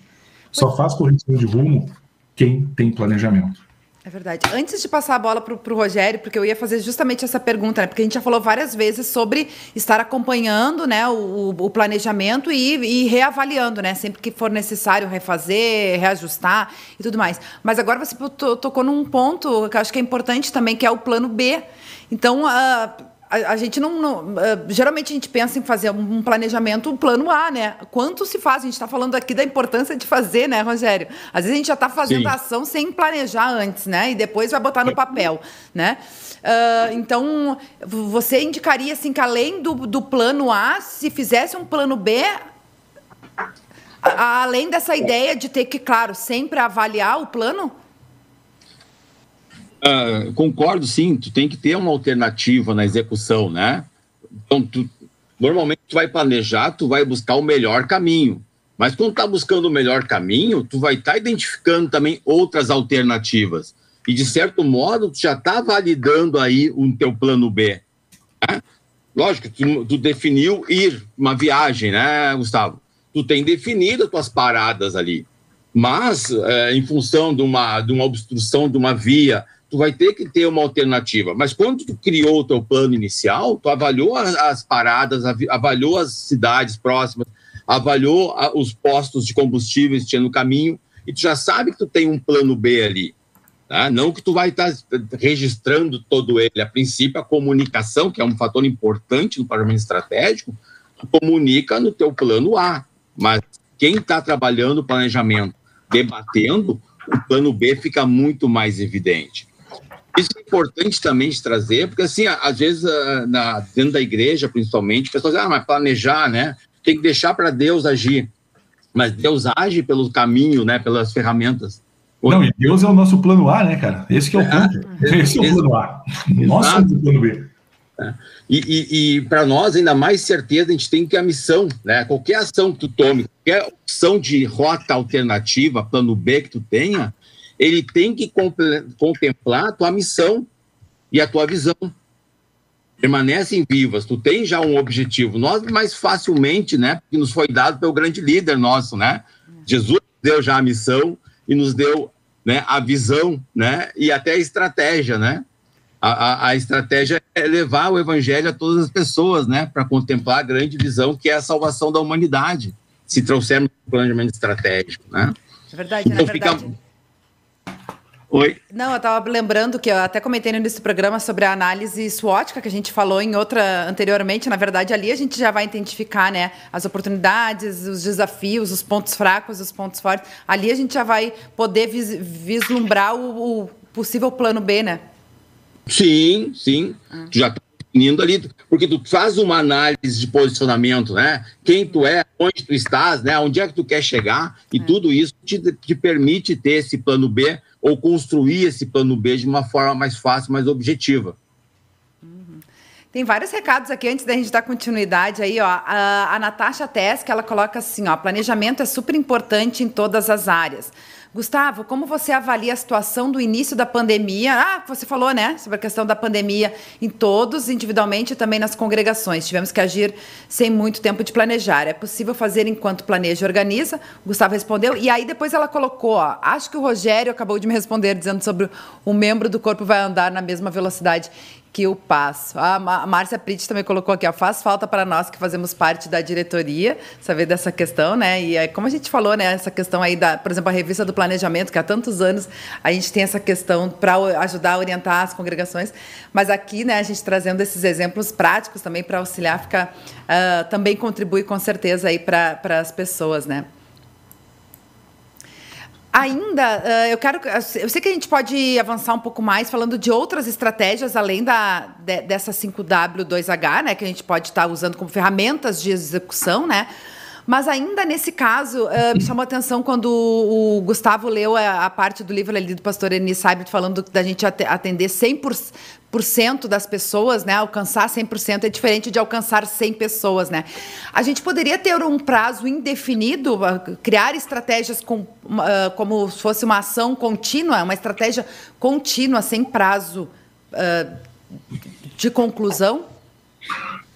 Só faz correção de rumo quem tem planejamento. É verdade. Antes de passar a bola para o Rogério, porque eu ia fazer justamente essa pergunta, né? Porque a gente já falou várias vezes sobre estar acompanhando né, o, o planejamento e, e, reavaliando, né? Sempre que for necessário refazer, reajustar e tudo mais. Mas agora você tocou num ponto que eu acho que é importante também, que é o plano B. Então, uh, a, a, gente não, não uh, geralmente a gente pensa em fazer um planejamento, um plano A, né? Quanto se faz? A gente está falando aqui da importância de fazer, né, Rogério? Às vezes a gente já está fazendo Sim. a ação sem planejar antes, né? E depois vai botar no papel, né? Uh, então, você indicaria assim que além do, do plano A, se fizesse um plano B, a, além dessa ideia de ter que, claro, sempre avaliar o plano? Uh, concordo, sim. Tu tem que ter uma alternativa na execução, né? Então, tu, normalmente tu vai planejar, tu vai buscar o melhor caminho, Mas quando está buscando o melhor caminho, tu vai estar tá identificando também outras alternativas. E, de certo modo, tu já está validando aí o teu plano B. Né? Lógico, tu, tu definiu ir uma viagem, né, Gustavo? Tu tem definido as tuas paradas ali. Mas, é, em função de uma, de uma obstrução de uma via, tu vai ter que ter uma alternativa. Mas quando tu criou o teu plano inicial, tu avaliou as, as paradas, avaliou as cidades próximas, avaliou a, os postos de combustíveis que tinha no caminho, e tu já sabe que tu tem um plano B ali. Tá? Não que tu vai estar tá registrando todo ele. A princípio, a comunicação, que é um fator importante no planejamento estratégico, comunica no teu plano A. Mas quem está trabalhando o planejamento, debatendo, o plano B fica muito mais evidente. Isso é importante também de trazer, porque assim, às vezes, ah, na, dentro da igreja, principalmente, pessoas dizem, ah, mas planejar, né? Tem que deixar para Deus agir. Mas Deus age pelo caminho, né? Pelas ferramentas. Não, e Deus é o nosso plano A, né, cara? Esse é o ponto. É, Esse é o plano A. Nosso é o plano B. É. E, e, e para nós, ainda mais certeza, a gente tem que a missão, né? Qualquer ação que tu tome, qualquer opção de rota alternativa, plano B que tu tenha, ele tem que contemplar a tua missão e a tua visão. Permanecem vivas, tu tem já um objetivo. Nós, mais facilmente, né? Que nos foi dado pelo grande líder nosso, né? Jesus deu já a missão e nos deu né, a visão, né? E até a estratégia, né? A, a, a, estratégia é levar o evangelho a todas as pessoas, né, para contemplar a grande visão que é a salvação da humanidade, se trouxermos um planejamento estratégico, né? É verdade, então, na verdade. Fica... Oi? Não, eu estava lembrando que eu até comentei nesse programa sobre a análise SWOT, que a gente falou em outra anteriormente. Na verdade, ali a gente já vai identificar né, as oportunidades, os desafios, os pontos fracos, os pontos fortes. Ali a gente já vai poder vis vislumbrar o, o possível plano B, né? Sim, sim. Ah. Já está definindo ali, porque tu faz uma análise de posicionamento, né? Quem tu é, onde tu estás, né? Onde é que tu quer chegar, e é. tudo isso te, te permite ter esse plano B ou construir esse plano B de uma forma mais fácil, mais objetiva. Uhum. Tem vários recados aqui antes da gente dar continuidade aí, ó. A, a Natasha Tess, que ela coloca assim, ó, planejamento é super importante em todas as áreas. Gustavo, como você avalia a situação do início da pandemia? Ah, você falou, né, sobre a questão da pandemia em todos, individualmente e também nas congregações. Tivemos que agir sem muito tempo de planejar. É possível fazer enquanto planeja e organiza? O Gustavo respondeu. E aí depois ela colocou, ó, acho que o Rogério acabou de me responder dizendo sobre o membro do corpo vai andar na mesma velocidade que eu passo. A Márcia Pritt também colocou aqui, ó, faz falta para nós que fazemos parte da diretoria saber dessa questão, né? E aí, como a gente falou, né, essa questão aí da, por exemplo, a revista do planejamento, que há tantos anos a gente tem essa questão para ajudar a orientar as congregações, mas aqui, né, a gente trazendo esses exemplos práticos também para auxiliar, fica uh, também contribui com certeza aí para as pessoas, né? Ainda, eu quero. Eu sei que a gente pode avançar um pouco mais falando de outras estratégias além da, de, dessa 5W2H, né? Que a gente pode estar usando como ferramentas de execução, né? Mas ainda nesse caso, uh, me chamou a atenção quando o, Gustavo leu a, a, parte do livro ali do pastor Eni Saibert falando da gente atender 100% das pessoas, né? Alcançar 100% é diferente de alcançar 100 pessoas, né? A gente poderia ter um prazo indefinido, uh, criar estratégias com, uh, como se fosse uma ação contínua, uma estratégia contínua, sem prazo de conclusão?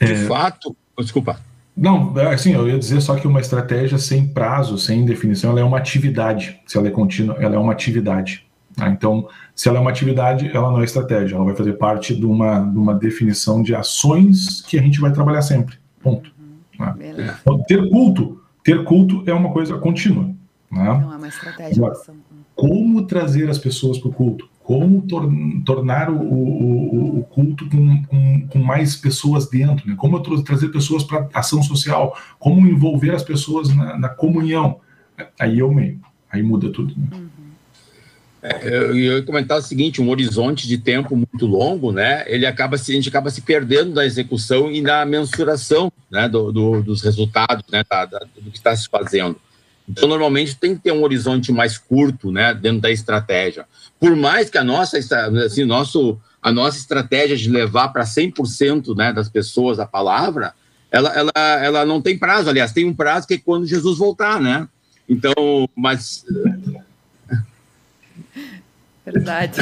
De é... fato, desculpa. Não, é, assim, eu ia dizer só que uma estratégia sem prazo, sem definição, ela é uma atividade. Se ela é contínua, ela é uma atividade. Tá? Então, se ela é uma atividade, ela não é estratégia, ela vai fazer parte de uma, de uma definição de ações que a gente vai trabalhar sempre. Ponto. Tá? Então, ter culto, ter culto é uma coisa contínua. Né? Não é uma estratégia. Agora, como trazer as pessoas para o culto? como tor tornar o, o, o culto com, com, com, mais pessoas dentro, né? como trazer pessoas para ação social, como envolver as pessoas na, na, comunhão. Aí é o meio, aí muda tudo. Né? Uhum. É, eu ia comentar o seguinte, um horizonte de tempo muito longo, né? Ele acaba se, a gente acaba se perdendo da execução e na mensuração, né? Do, do, dos resultados, né? Da, da, do que está se fazendo. Então, normalmente tem que ter um horizonte mais curto, né? Dentro da estratégia por mais que a nossa, assim, nosso, a nossa estratégia de levar para 100% né, das pessoas a palavra, ela, ela, ela não tem prazo, aliás, tem um prazo que é quando Jesus voltar, né? Então, mas Verdade.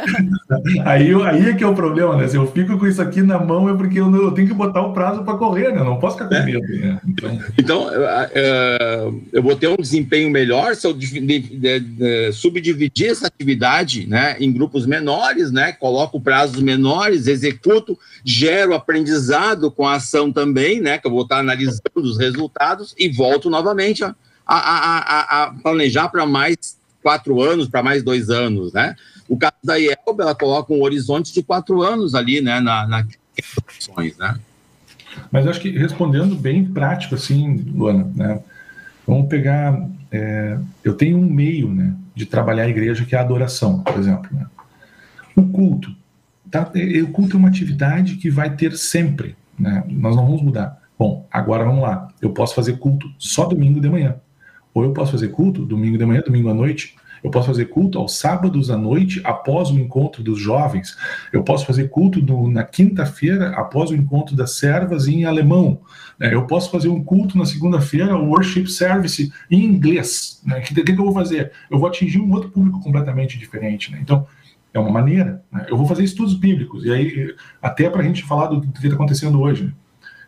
aí, aí é que é o problema, né? Se eu fico com isso aqui na mão é porque eu, não, eu tenho que botar o prazo para correr, né? Eu não posso ficar com é. medo. Né? Então, então uh, eu vou ter um desempenho melhor se eu de, de, de, subdividir essa atividade né, em grupos menores, né? Coloco prazos menores, executo, gero aprendizado com a ação também, né? Que eu vou estar analisando os resultados e volto novamente a, a, a, a planejar para mais quatro anos para mais dois anos, né? O caso da IELB, ela coloca um horizonte de quatro anos ali, né, na, na opções, né? Mas acho que respondendo bem prático, assim, Luana, né? Vamos pegar, é, eu tenho um meio, né, de trabalhar a igreja que é a adoração, por exemplo, né? O culto, tá? O culto é uma atividade que vai ter sempre, né? Nós não vamos mudar. Bom, agora vamos lá. Eu posso fazer culto só domingo de manhã. Ou eu posso fazer culto domingo de manhã, domingo à noite. Eu posso fazer culto aos sábados à noite, após o encontro dos jovens. Eu posso fazer culto na quinta-feira, após o encontro das servas em alemão. É, eu posso fazer um culto na segunda-feira, o worship service em inglês. Né? O que, que, que, eu vou fazer? Eu vou atingir um outro público completamente diferente. Né? Então, é uma maneira. Né? Eu vou fazer estudos bíblicos. E aí, até para a gente falar do que está acontecendo hoje.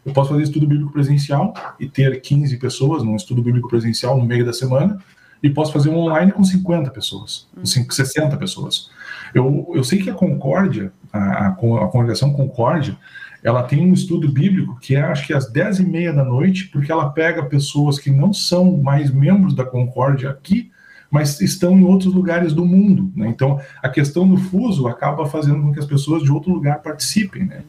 Eu posso fazer estudo bíblico presencial e ter 15 pessoas num estudo bíblico presencial no meio da semana, e posso fazer um online com 50 pessoas, com 60 pessoas. Eu, eu sei que a Concórdia, a, a, a congregação Concórdia, ela tem um estudo bíblico que é, acho que às 10 e meia da noite, porque ela pega pessoas que não são mais membros da Concórdia aqui, mas estão em outros lugares do mundo. Né? Então, a questão do fuso acaba fazendo com que as pessoas de outro lugar participem. Né?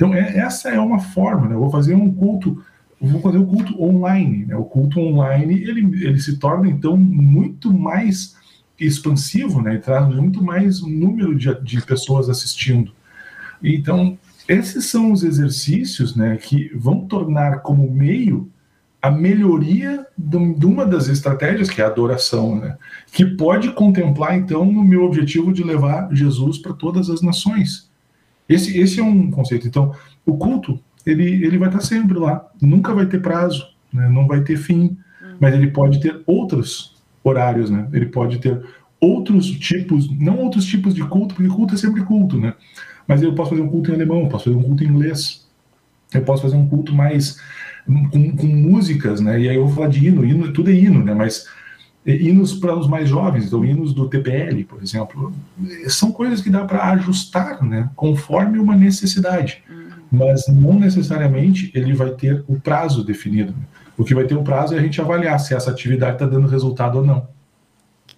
Então, é, essa é uma forma, né? Eu vou fazer um culto, vou fazer o um culto online, né? O culto online, ele, ele se torna, então, muito mais expansivo, né? E traz muito mais número de, de pessoas assistindo. Então, esses são os exercícios, né, que vão tornar como meio a melhoria de uma das estratégias, que é a adoração, né? que pode contemplar, então, o meu objetivo de levar Jesus para todas as nações. Esse, esse é um conceito. Então, o culto, ele, ele vai estar sempre lá, nunca vai ter prazo, né? não vai ter fim, uhum. mas ele pode ter outros horários, né? Ele pode ter outros tipos, não outros tipos de culto, porque culto é sempre culto, né? Mas eu posso fazer um culto em alemão, posso fazer um culto em inglês, eu posso fazer um culto mais com, com músicas, né? E aí eu vou falar de hino, hino tudo é hino, né? Mas hinos para os mais jovens, então hinos do TPL, por exemplo, são coisas que dá para ajustar, né, conforme uma necessidade, uhum. mas não necessariamente ele vai ter o prazo definido. O que vai ter o prazo é a gente avaliar se essa atividade está dando resultado ou não.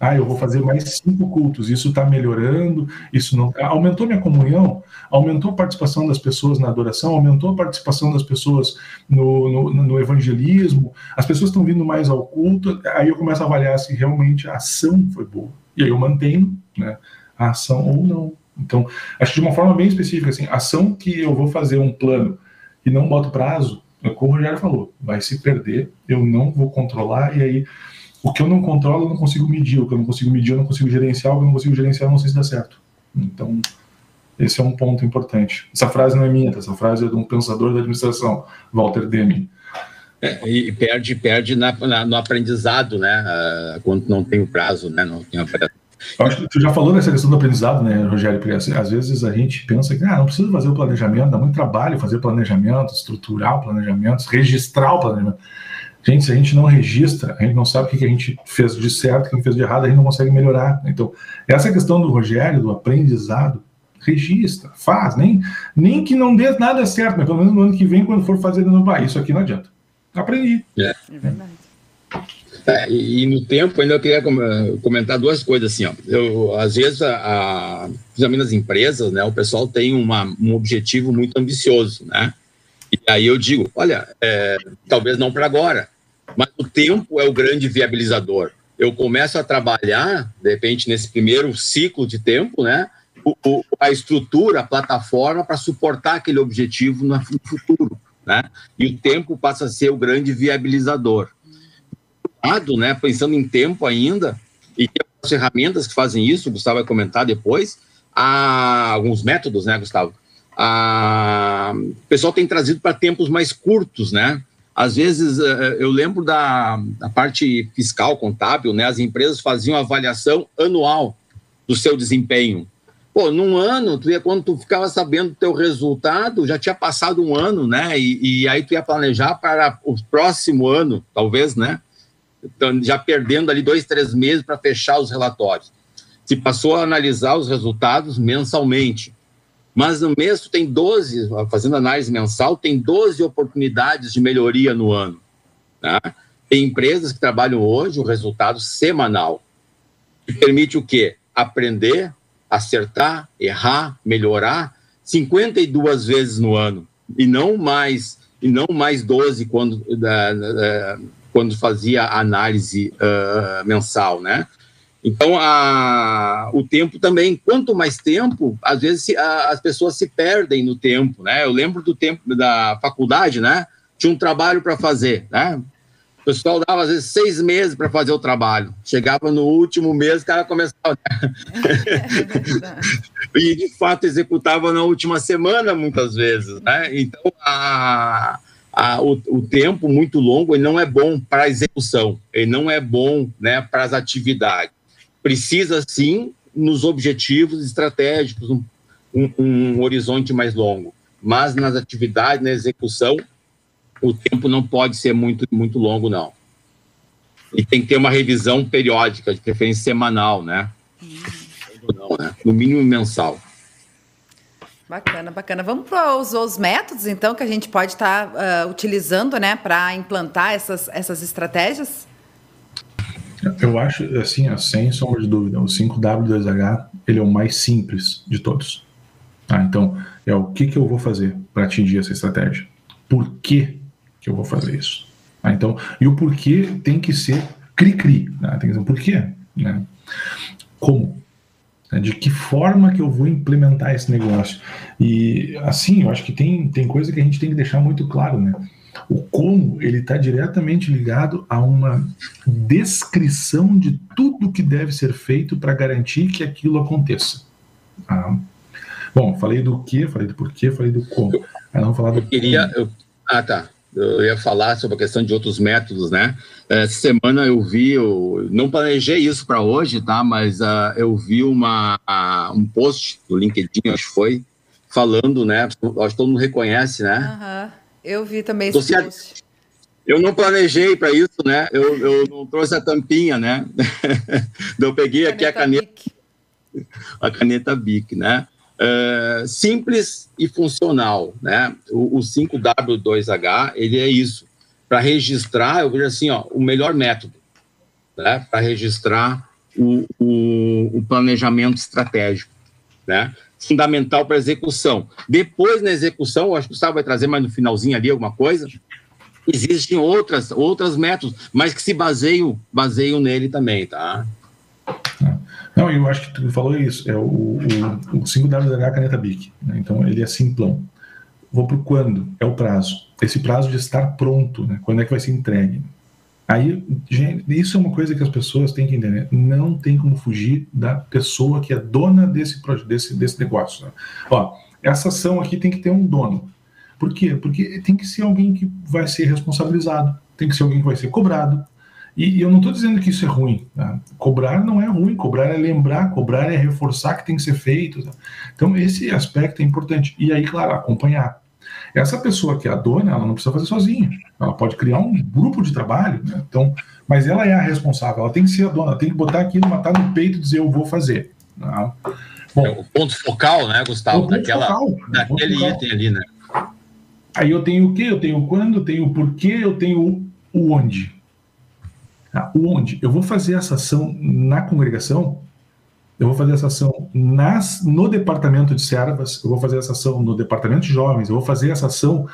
Ah, eu vou fazer mais cinco cultos, isso está melhorando, isso não. Aumentou minha comunhão, aumentou a participação das pessoas na adoração, aumentou a participação das pessoas no, no, no evangelismo, as pessoas estão vindo mais ao culto, aí eu começo a avaliar se realmente a ação foi boa. E aí eu mantenho né, a ação ou não. Então, acho de uma forma bem específica, assim, ação que eu vou fazer um plano e não boto prazo, é como o Rogério falou, vai se perder, eu não vou controlar, e aí o que eu não controlo, eu não consigo medir. O que eu não consigo medir, eu não consigo gerenciar. O que eu não consigo gerenciar, eu não sei se dá certo. Então, esse é um ponto importante. Essa frase não é minha, tá? essa frase é de um pensador da administração, Walter Deming. É, e perde, perde na, na, no aprendizado, né? Uh, quando não tem o prazo, né? Não tem eu acho que tu já falou nessa questão do aprendizado, né, Rogério? Porque assim, às vezes a gente pensa que ah, não precisa fazer o planejamento, dá muito trabalho fazer planejamento, estruturar o planejamento, registrar o planejamento. Gente, se a gente não registra, a gente não sabe o que a gente fez de certo, o que a gente fez de errado, a gente não consegue melhorar. Então, essa questão do Rogério, do aprendizado, registra, faz, nem, nem que não dê nada certo, mas pelo menos no ano que vem, quando for fazer no país, isso aqui não adianta. Aprendi. É, é verdade. É, e, no tempo, ainda eu queria comentar duas coisas assim, ó. Eu, às vezes, a, a, principalmente nas empresas, né, o pessoal tem uma, um objetivo muito ambicioso, né? E aí eu digo, olha, é, talvez não para agora, mas o tempo é o grande viabilizador. Eu começo a trabalhar, de repente, nesse primeiro ciclo de tempo, né? O, o, a estrutura, a plataforma para suportar aquele objetivo no futuro, né? E o tempo passa a ser o grande viabilizador. Lado, né? Pensando em tempo ainda, e as ferramentas que fazem isso, o Gustavo vai comentar depois, há alguns métodos, né, Gustavo? a, o pessoal tem trazido para tempos mais curtos, né? Às vezes, eh, eh, eu lembro da, da parte fiscal, contábil, né? As empresas faziam avaliação anual do seu desempenho. Pô, num ano, tu ia, quando tu ficava sabendo do teu resultado, já tinha passado um ano, né? E, e aí tu ia planejar para o próximo ano, talvez, né? Então, já perdendo ali dois, três meses para fechar os relatórios. Se passou a analisar os resultados mensalmente. Mas no mês tem 12, fazendo análise mensal, tem 12 oportunidades de melhoria no ano. Tá? Tem empresas que trabalham hoje o resultado semanal, que permite o quê? Aprender, acertar, errar, melhorar 52 vezes no ano e não mais e não mais 12 quando uh, quando fazia análise uh, mensal, né? Então, a, o tempo também, quanto mais tempo, às vezes se, a, as pessoas se perdem no tempo, né? Eu lembro do tempo da faculdade, né? Tinha um trabalho para fazer, né? O pessoal dava, às vezes, seis meses para fazer o trabalho. Chegava no último mês, o cara começava. É e, de fato, executava na última semana, muitas vezes. Né? Então, a, a, o, o, tempo muito longo ele não é bom para a execução, ele não é bom né, para as atividades. Precisa, sim, nos objetivos estratégicos, um, um, um horizonte mais longo. Mas nas atividades, na execução, o tempo não pode ser muito, muito longo, não. E tem que ter uma revisão periódica, de preferência semanal, né? Não, né? No mínimo mensal. Bacana, bacana. Vamos para os, os, métodos, então, que a gente pode estar tá, uh, utilizando, né, para implantar essas, essas estratégias? Eu acho, assim, sem sombra de dúvida, o 5W2H, ele é o mais simples de todos. Tá? Então, é o que, que eu vou fazer para atingir essa estratégia? Por que que eu vou fazer isso. Ah, então, e o porquê tem que ser cri-cri. Né? Tem que ser um porquê. Né? Como? Né? De que forma que eu vou implementar esse negócio? E assim, eu acho que tem, tem coisa que a gente tem que deixar muito claro, né? O como ele está diretamente ligado a uma descrição de tudo que deve ser feito para garantir que aquilo aconteça. Ah. Bom, falei do que, falei do porquê, falei do como. Ah, não falar do eu queria. Eu, ah, tá eu ia falar sobre a questão de outros métodos, né? Essa semana eu vi, eu não planejei isso para hoje, tá? Mas uh, eu vi uma, uh, um post do LinkedIn, acho que foi, falando, né? Acho que todo mundo reconhece, né? Uhum. Eu vi também esse Social... post. Eu não planejei para isso, né? Eu, eu não trouxe a tampinha, né? eu peguei aqui a caneta. Bic. A caneta Bic, né? É, simples e funcional, né? O, o 5W2H, ele é isso. Para registrar, eu vejo assim, ó, o melhor método, né? Para registrar o, o, o, planejamento estratégico, né? Fundamental para execução. Depois, na execução, acho que o Gustavo vai trazer mais no finalzinho ali alguma coisa, existem outras, outras métodos, mas que se baseiam, baseiam nele também, tá? Não, eu acho que tu falou isso. É o, o, o 5WH caneta BIC. Né? Então, ele é simplão. Vou para o quando? É o prazo. Esse prazo de estar pronto, né? quando é que vai ser entregue. Aí, gente, isso é uma coisa que as pessoas têm que entender. Não tem como fugir da pessoa que é dona desse, desse, desse negócio. Né? Ó, essa ação aqui tem que ter um dono. Por quê? Porque tem que ser alguém que vai ser responsabilizado, tem que ser alguém que vai ser cobrado, e, e eu não estou dizendo que isso é ruim. Tá? Cobrar não é ruim, cobrar é lembrar, cobrar é reforçar que tem que ser feito. Tá? Então, esse aspecto é importante. E aí, claro, acompanhar. Essa pessoa que é a dona, ela não precisa fazer sozinha. Ela pode criar um grupo de trabalho, né? então, mas ela é a responsável, ela tem que ser a dona, tem que botar aquilo, matar no peito e dizer eu vou fazer. Tá? Bom, é o ponto focal, né, Gustavo? Daquela, focal, daquele item ali, né? Aí eu tenho o que? Eu tenho o quando, eu tenho o porquê, eu tenho o onde. Tá? Onde eu vou fazer essa ação na congregação, eu vou fazer essa ação nas, no departamento de servas, eu vou fazer essa ação no departamento de jovens, eu vou fazer essa ação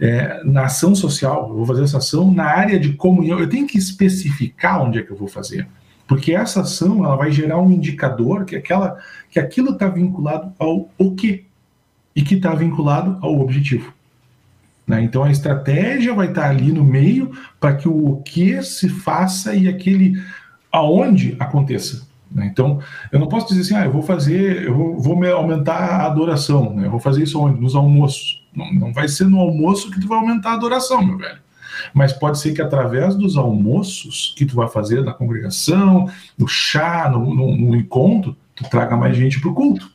é, na ação social, eu vou fazer essa ação na área de comunhão. Eu tenho que especificar onde é que eu vou fazer, porque essa ação ela vai gerar um indicador que aquela que aquilo está vinculado ao o que e que está vinculado ao objetivo. Né? Então a estratégia vai estar ali no meio para que o que se faça e aquele aonde aconteça. Né? Então, eu não posso dizer assim, ah, eu vou fazer, eu vou, vou me aumentar a adoração, né? eu vou fazer isso onde? Nos almoços. Não, não vai ser no almoço que tu vai aumentar a adoração, meu velho. Mas pode ser que através dos almoços que tu vai fazer na congregação, no chá, no, no, no encontro, tu traga mais gente para o culto.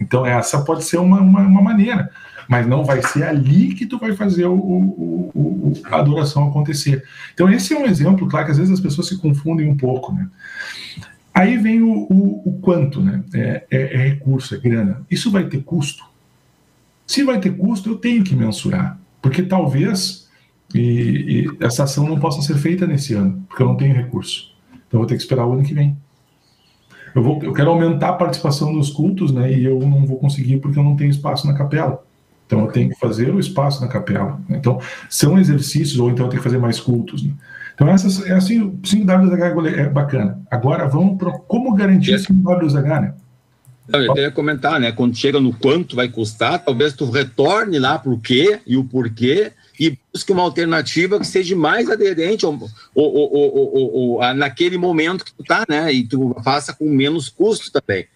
Então, essa pode ser uma, uma, uma, maneira. Mas não vai ser ali que tu vai fazer o, o, o, a adoração acontecer. Então, esse é um exemplo, claro, que às vezes as pessoas se confundem um pouco, né? Aí vem o, o, o quanto, né? É, é, é, recurso, é grana. Isso vai ter custo? Se vai ter custo, eu tenho que mensurar. Porque talvez e, e essa ação não possa ser feita nesse ano, porque eu não tenho recurso. Então vou ter que esperar o ano que vem. Eu, vou, eu quero aumentar a participação nos cultos, né? E eu não vou conseguir porque eu não tenho espaço na capela. Então eu tenho que fazer o espaço na capela. Então são exercícios, ou então eu tenho que fazer mais cultos. Né? Então, essas, é assim, o 5WSH é bacana. Agora, vamos para como garantir 5WSH, né? Eu ia comentar, né? Quando chega no quanto vai custar, talvez tu retorne lá para o quê e o porquê e busque uma alternativa que seja mais aderente ao, ao, ao, ao naquele momento que tu está, né? E tu faça com menos custo também.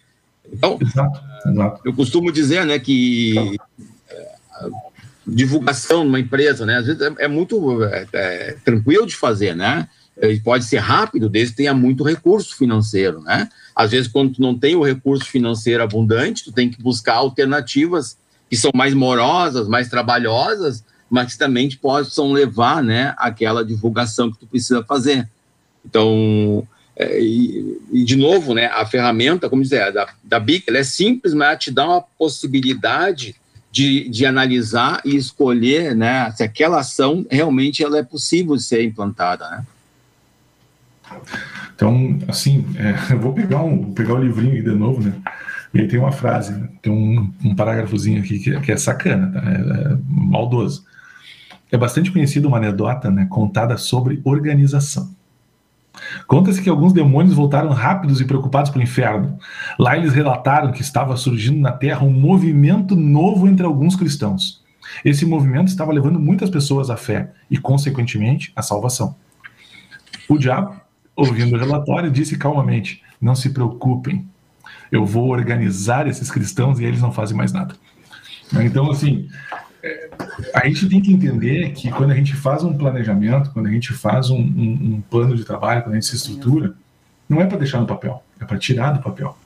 Então, exato, exato. eu costumo dizer, né, que divulgação numa empresa, né? Às vezes é, é muito é, é, tranquilo de fazer, né? E pode ser rápido, desde que tenha muito recurso financeiro, né? Às vezes, quando tu não tem o recurso financeiro abundante, tu tem que buscar alternativas que são mais morosas, mais trabalhosas, mas que também possam levar, né, aquela divulgação que tu precisa fazer. Então, é, e, e, de novo, né, a ferramenta, como dizer, da, da BIC, ela é simples, mas ela te dá uma possibilidade de, de analisar e escolher né, se aquela ação realmente ela é possível de ser implantada. Né? Então, assim, é, eu vou pegar, um, pegar o livrinho aqui de novo, né? E aí tem uma frase, né? tem um, um parágrafozinho aqui que, que é sacana, tá? é, é maldoso. É bastante conhecida uma anedota né, contada sobre organização. Conta-se que alguns demônios voltaram rápidos e preocupados para o inferno. Lá eles relataram que estava surgindo na terra um movimento novo entre alguns cristãos. Esse movimento estava levando muitas pessoas à fé e, consequentemente, à salvação. O diabo, ouvindo o relatório, disse calmamente: Não se preocupem, eu vou organizar esses cristãos e eles não fazem mais nada. Então, assim, a gente tem que entender que quando a gente faz um planejamento, quando a gente faz um, um, um plano de trabalho, quando a gente se estrutura, não é para deixar no papel, é para tirar do papel.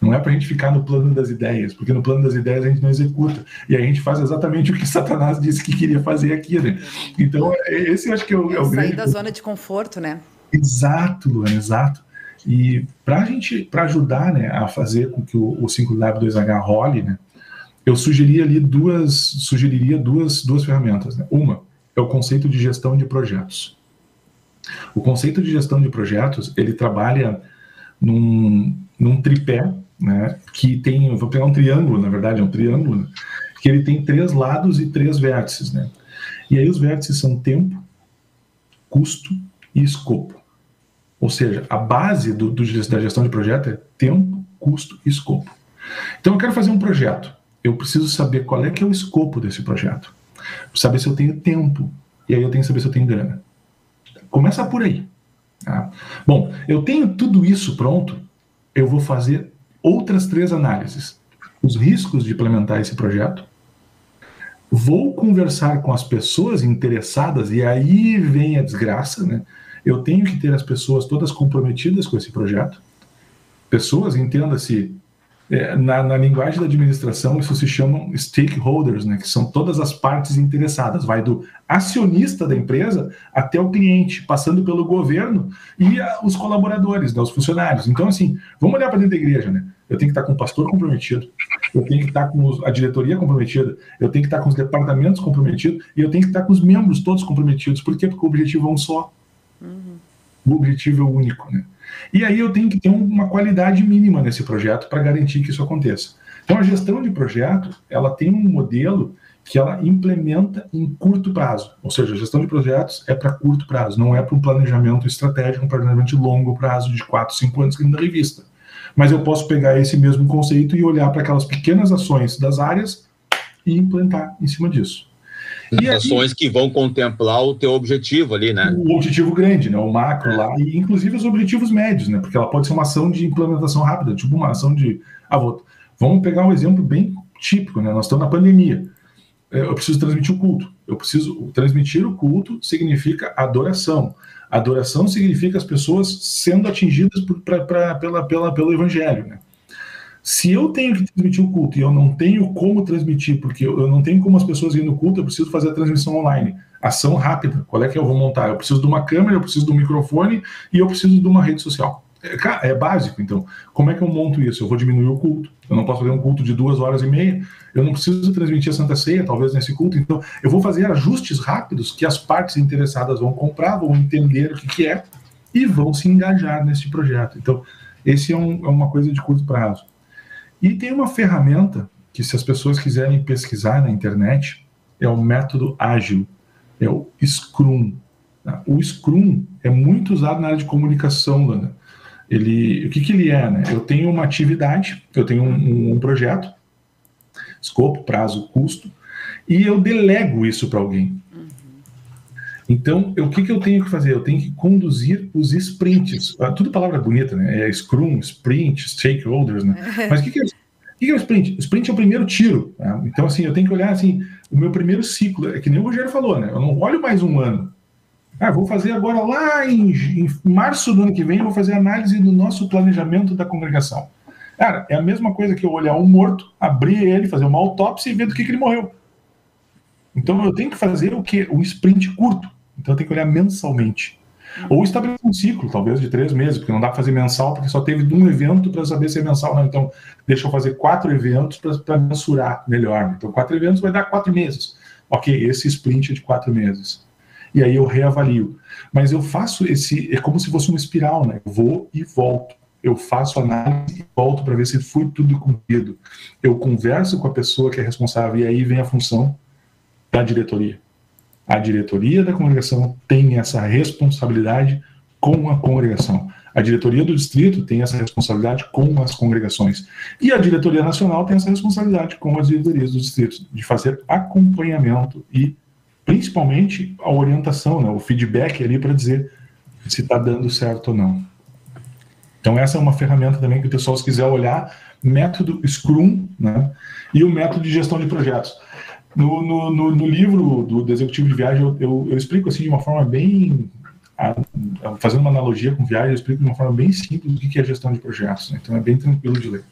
Não é para a gente ficar no plano das ideias, porque no plano das ideias a gente não executa. E a gente faz exatamente o que Satanás disse que queria fazer aqui, né? Então, é, esse eu acho que é o, é o Sair grande... da zona de conforto, né? Exato, Luana, exato. E para a gente, para ajudar né, a fazer com que o, o 5W2H role, né, eu sugeriria ali duas, sugeriria duas, duas ferramentas. Né? Uma é o conceito de gestão de projetos. O conceito de gestão de projetos ele trabalha num, num tripé, né, que tem, vou pegar um triângulo, na verdade é um triângulo, né, que ele tem três lados e três vértices, né? E aí os vértices são tempo, custo e escopo. Ou seja, a base do, do, da gestão de projeto é tempo, custo e escopo. Então eu quero fazer um projeto eu preciso saber qual é que é o escopo desse projeto. Saber se eu tenho tempo. E aí eu tenho que saber se eu tenho grana. Começa por aí. Tá? Bom, eu tenho tudo isso pronto, eu vou fazer outras três análises. Os riscos de implementar esse projeto. Vou conversar com as pessoas interessadas, e aí vem a desgraça, né? Eu tenho que ter as pessoas todas comprometidas com esse projeto. Pessoas, entenda-se, é, na, na, linguagem da administração, isso se chama stakeholders, né, que são todas as partes interessadas, vai do acionista da empresa até o cliente, passando pelo governo e a, os colaboradores, né, os funcionários. Então, assim, vamos olhar para dentro da igreja, né? Eu tenho que estar com o pastor comprometido, eu tenho que estar com a diretoria comprometida, eu tenho que estar com os departamentos comprometidos e eu tenho que estar com os membros todos comprometidos. Por quê? Porque o objetivo é um só. Uhum. O objetivo é único, né? E aí eu tenho que ter uma qualidade mínima nesse projeto para garantir que isso aconteça. Então a gestão de projeto, ela tem um modelo que ela implementa em curto prazo. Ou seja, a gestão de projetos é para curto prazo, não é para um planejamento estratégico, um planejamento de longo prazo, de 4, 5 anos que nem da revista. Mas eu posso pegar esse mesmo conceito e olhar para aquelas pequenas ações das áreas e implantar em cima disso. Ações que vão contemplar o teu objetivo ali, né? O objetivo grande, né? O macro lá, e inclusive os objetivos médios, né? Porque ela pode ser uma ação de implementação rápida, tipo uma ação de. Ah, vou... Vamos pegar um exemplo bem típico, né? Nós estamos na pandemia. Eu preciso transmitir o culto. Eu preciso transmitir o culto significa adoração. Adoração significa as pessoas sendo atingidas por, pra, pra, pela, pela, pelo evangelho, né? Se eu tenho que transmitir o culto e eu não tenho como transmitir, porque eu não tenho como as pessoas irem no culto, eu preciso fazer a transmissão online. Ação rápida. Qual é que eu vou montar? Eu preciso de uma câmera, eu preciso de um microfone e eu preciso de uma rede social. É, é básico, então. Como é que eu monto isso? Eu vou diminuir o culto. Eu não posso fazer um culto de duas horas e meia. Eu não preciso transmitir a Santa Ceia, talvez, nesse culto. Então, eu vou fazer ajustes rápidos que as partes interessadas vão comprar, vão entender o que, que é e vão se engajar nesse projeto. Então, esse é, um, é uma coisa de curto prazo. E tem uma ferramenta que, se as pessoas quiserem pesquisar na internet, é o método ágil, é o Scrum. O Scrum é muito usado na área de comunicação, Lana. Ele, o que, que ele é? Né? Eu tenho uma atividade, eu tenho um, um projeto, escopo, prazo, custo, e eu delego isso para alguém. Então, o que, que eu tenho que fazer? Eu tenho que conduzir os sprints. Ah, tudo palavra bonita, né? É Scrum, sprint, stakeholders, né? Mas o que, que é o que é o sprint? O sprint é o primeiro tiro. Né? Então, assim, eu tenho que olhar assim, o meu primeiro ciclo, é que nem o Rogério falou, né? Eu não olho mais um ano. Ah, vou fazer agora lá em, em março do ano que vem, eu vou fazer análise do nosso planejamento da congregação. Cara, é a mesma coisa que eu olhar um morto, abrir ele, fazer uma autópsia e ver do que, que ele morreu. Então eu tenho que fazer o que? Um sprint curto. Então tenho que olhar mensalmente. Ou estabelecer um ciclo, talvez de três meses, porque não dá para fazer mensal, porque só teve um evento para saber se é mensal não. Então, deixa eu fazer quatro eventos para mensurar melhor. Então, quatro eventos vai dar quatro meses. Ok, esse sprint é de quatro meses. E aí eu reavalio. Mas eu faço esse. É como se fosse uma espiral, né? Eu vou e volto. Eu faço análise e volto para ver se foi tudo cumprido. Eu converso com a pessoa que é responsável e aí vem a função da diretoria. A diretoria da congregação tem essa responsabilidade com a congregação. A diretoria do distrito tem essa responsabilidade com as congregações. E a diretoria nacional tem essa responsabilidade com as diretorias dos distritos, de fazer acompanhamento e, principalmente, a orientação, né, o feedback ali para dizer se está dando certo ou não. Então, essa é uma ferramenta também que o pessoal, se quiser olhar, método Scrum né, e o método de gestão de projetos. No, no, no, no livro do, do, Executivo de Viagem, eu, eu, eu, explico assim de uma forma bem. A, fazendo uma analogia com viagem, eu explico de uma forma bem simples o que é gestão de projetos. Né? Então é bem tranquilo de ler.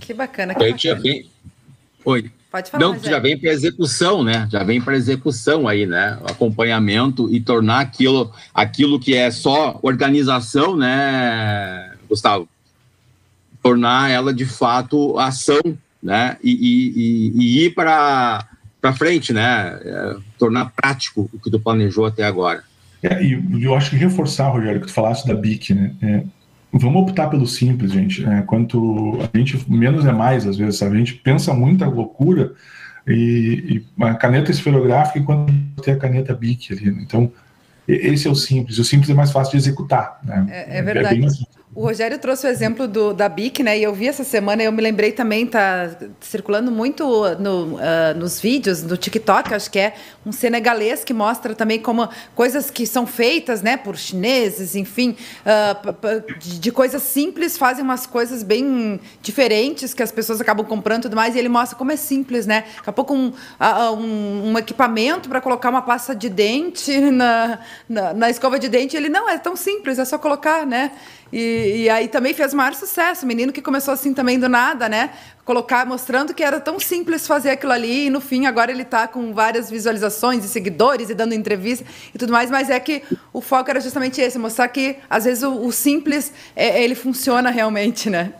Que bacana. Que a gente já vem. Oi. Pode falar. Não, já vem para execução, né? Já vem para execução aí, né? O acompanhamento e tornar aquilo, aquilo que é só organização, né, Gustavo? Tornar ela de fato ação, né? E, e, e, e ir para para frente, né? É, tornar prático o que tu planejou até agora. É, e eu acho que reforçar, Rogério, que tu falaste da BIC, né? É, vamos optar pelo simples, gente. É, quanto a gente menos é mais, às vezes, sabe? A gente pensa muita loucura e, e uma caneta esferográfica e quando tem a caneta BIC ali. Né? Então, esse é o simples. O simples é mais fácil de executar. Né? É, é verdade. O Rogério trouxe o exemplo do, da BIC, né? E eu vi essa semana, eu me lembrei também, tá circulando muito no, uh, nos vídeos, no TikTok, acho que é um senegalês que mostra também como coisas que são feitas, né, por chineses, enfim, uh, de, de, coisas simples fazem umas coisas bem diferentes que as pessoas acabam comprando e tudo mais, e ele mostra como é simples, né? Daqui a pouco um, uh, um, um equipamento para colocar uma pasta de dente na, na, na escova de dente, ele não, é tão simples, é só colocar, né? E, e, aí também fez maior sucesso. Menino que começou assim também do nada, né? Colocar, mostrando que era tão simples fazer aquilo ali. E no fim, agora ele está com várias visualizações e seguidores e dando entrevista e tudo mais. Mas é que o foco era justamente esse: mostrar que às vezes o, o simples é, ele funciona realmente, né?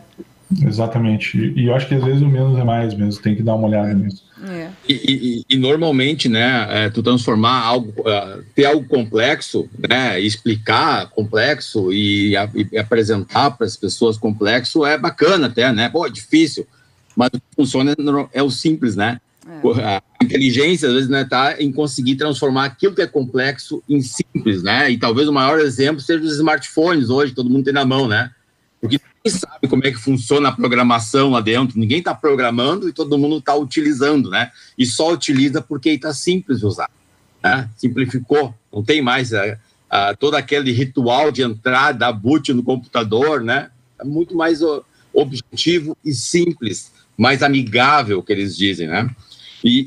Exatamente. E, e eu acho que às vezes o menos é mais mesmo. Tem que dar uma olhada nisso. É. E, e, e, normalmente, né, é, tu transformar algo, uh, ter algo complexo, né, explicar complexo e, a, e apresentar para as pessoas complexo é bacana até, né? Pô, é difícil, mas o que funciona é o simples, né? É. A inteligência, às vezes, né, tá em conseguir transformar aquilo que é complexo em simples, né? E talvez o maior exemplo seja os smartphones hoje, todo mundo tem na mão, né? Porque ninguém sabe como é que funciona a programação lá dentro, ninguém está programando e todo mundo está utilizando, né? E só utiliza porque está simples de usar. Né? Simplificou, não tem mais é, todo aquele ritual de entrada, dar boot no computador, né? É muito mais objetivo e simples, mais amigável, que eles dizem, né? E,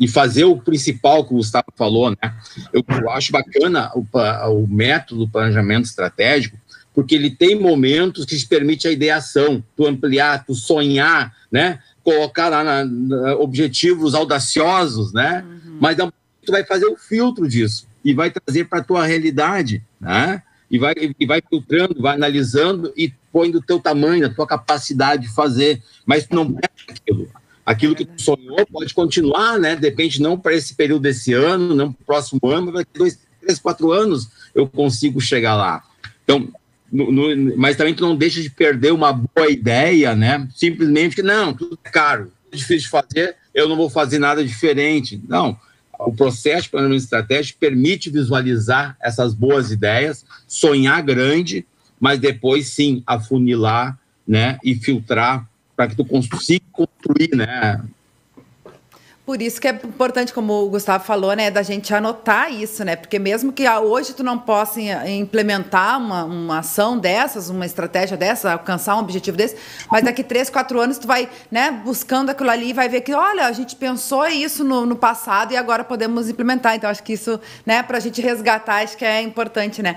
e, e, fazer o principal que o Gustavo falou, né? Eu acho bacana o, o método do planejamento estratégico, porque ele tem momentos que te permite a ideação, tu ampliar, tu sonhar, né? Colocar lá na, na, objetivos audaciosos, né? Uhum. Mas tu vai fazer o filtro disso e vai trazer para a tua realidade, né? E vai, e vai filtrando, vai analisando e põe do teu tamanho, da tua capacidade de fazer, mas tu não perde aquilo. Aquilo que tu sonhou pode continuar, né? Depende não para esse período desse ano, não para o próximo ano, mas daqui dois, três, quatro anos eu consigo chegar lá. Então, no, no, mas também tu não deixa de perder uma boa ideia, né? Simplesmente que não, tudo é caro, é difícil de fazer, eu não vou fazer nada diferente. Não, o processo de planejamento estratégico permite visualizar essas boas ideias, sonhar grande, mas depois sim afunilar, né, e filtrar para que tu consiga construir, né, por isso que é importante, como o Gustavo falou, né, da gente anotar isso, né? Porque mesmo que hoje tu não possa implementar uma, uma ação dessas, uma estratégia dessa, alcançar um objetivo desse, mas daqui três, quatro anos tu vai, né, buscando aquilo ali e vai ver que, olha, a gente pensou isso no, no passado e agora podemos implementar. Então, acho que isso, né, para a gente resgatar, acho que é importante, né?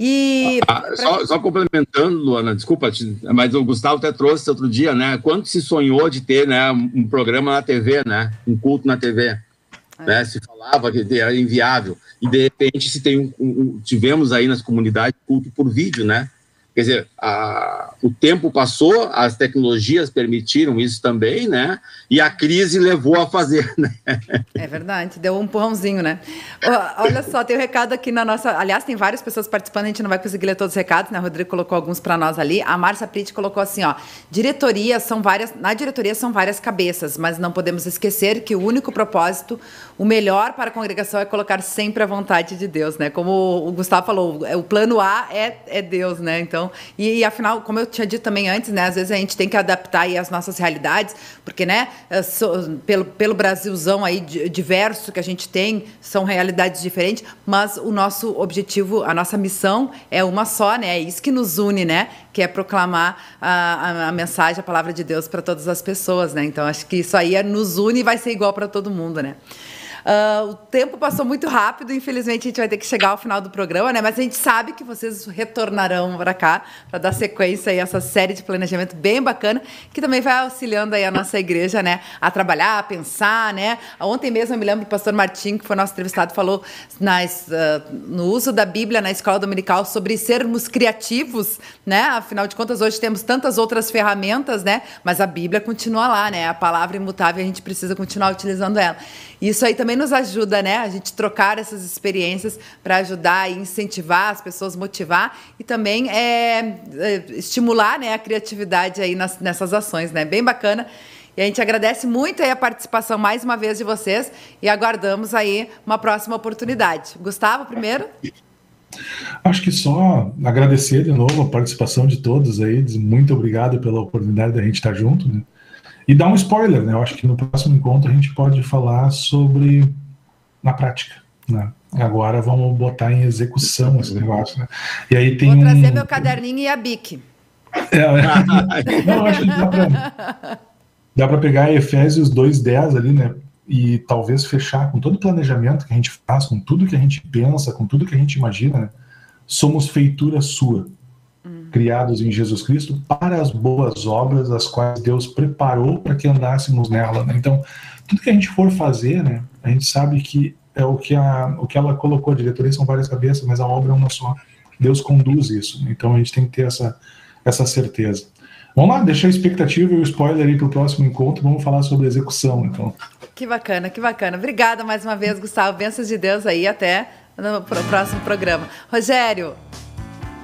E. Ah, pra... só, só, complementando, Luana, desculpa, mas o Gustavo até trouxe outro dia, né? Quanto se sonhou de ter né, um programa na TV, né? Um culto na TV. É. Né? Se falava que era inviável. E de repente se tem um, um, tivemos aí nas comunidades culto por vídeo, né? Quer dizer, a, o tempo passou, as tecnologias permitiram isso também, né? E a crise levou a fazer, né? É verdade, deu um empurrãozinho, né? Olha só, tem um recado aqui na nossa. Aliás, tem várias pessoas participando, a gente não vai conseguir ler todos os recados, né? O Rodrigo colocou alguns para nós ali. A Márcia Pritt colocou assim: ó, diretoria são várias. Na diretoria são várias cabeças, mas não podemos esquecer que o único propósito, o melhor para a congregação é colocar sempre a vontade de Deus, né? Como o Gustavo falou, o plano A é, é Deus, né? Então, e, e, afinal, como eu tinha dito também antes, né, às vezes a gente tem que adaptar aí as nossas realidades, porque, né, so, pelo, pelo Brasilzão aí diverso que a gente tem, são realidades diferentes, mas o nosso objetivo, a nossa missão é uma só, né? É isso que nos une, né? Que é proclamar a, a, a mensagem, a palavra de Deus para todas as pessoas, né? Então acho que isso aí é, nos une e vai ser igual para todo mundo, né? Uh, o tempo passou muito rápido, infelizmente a gente vai ter que chegar ao final do programa, né? Mas a gente sabe que vocês retornarão para cá para dar sequência a essa série de planejamento bem bacana, que também vai auxiliando aí a nossa igreja, né? A trabalhar, a pensar, né? Ontem mesmo eu me lembro o pastor Martim, que foi nosso entrevistado, falou nas, uh, no uso da Bíblia na escola dominical sobre sermos criativos, né? Afinal de contas, hoje temos tantas outras ferramentas, né? Mas a Bíblia continua lá, né? A palavra imutável, a gente precisa continuar utilizando ela. Isso aí também nos ajuda, né? A gente trocar essas experiências para ajudar e incentivar as pessoas, motivar e também é, é, estimular né, a criatividade aí nas, nessas ações, né? Bem bacana. E a gente agradece muito a participação mais uma vez de vocês e aguardamos aí uma próxima oportunidade. Gustavo, primeiro? Acho que só agradecer de novo a participação de todos aí. Muito obrigado pela oportunidade da gente estar junto. Né? E dar um spoiler, né? Eu acho que no próximo encontro a gente pode falar sobre na prática, né? Agora vamos botar em execução esse negócio, né? E aí tem Vou trazer um... meu caderninho e a bic. É, é. Não, acho que dá dá para pegar Efésios 2:10 ali, né? E talvez fechar com todo o planejamento que a gente faz, com tudo que a gente pensa, com tudo que a gente imagina, né? somos feitura sua criados em Jesus Cristo para as boas obras, as quais Deus preparou para que andássemos nela. Né? Então, tudo que a gente for fazer, né, a gente sabe que é o que, a, o que ela colocou, a diretoria são várias cabeças, mas a obra é uma só. Deus conduz isso. Né? Então, a gente tem que ter essa, essa certeza. Vamos lá, deixar a expectativa e o spoiler aí para o próximo encontro. Vamos falar sobre execução, então. Que bacana, que bacana. Obrigada mais uma vez, Gustavo. Bênçãos de Deus aí. Até no próximo programa. Rogério,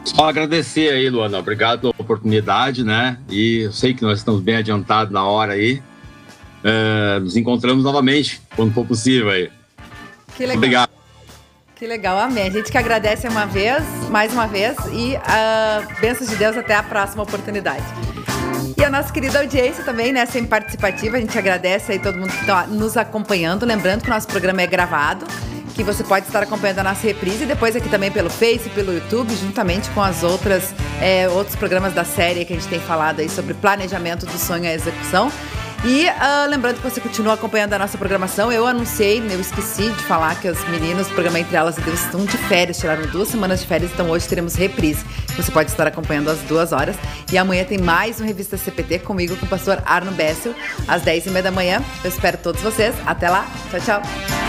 só agradecer aí, Luana. Obrigado pela oportunidade, né? E eu sei que nós estamos bem adiantados na hora aí. É, nos encontramos novamente, quando for possível aí. Que legal. Obrigado. Que legal, amém. A gente que agradece uma vez, mais uma vez, e uh, bênçãos de Deus até a próxima oportunidade. E a nossa querida audiência também, né, sempre participativa, a gente agradece aí todo mundo que está nos acompanhando. Lembrando que o nosso programa é gravado, que você pode estar acompanhando a nossa reprise e depois aqui também pelo Face, pelo YouTube, juntamente com as outras é, outros programas da série que a gente tem falado aí sobre planejamento do sonho e execução. E uh, lembrando que você continua acompanhando a nossa programação, eu anunciei, eu esqueci de falar que as meninas do programa Entre Elas e Deus estão de férias, tiraram duas semanas de férias, então hoje teremos reprise. Você pode estar acompanhando às duas horas. E amanhã tem mais um Revista CPT comigo, com o pastor Arno Bessel, às dez e meia da manhã. Eu espero todos vocês. Até lá. Tchau, tchau.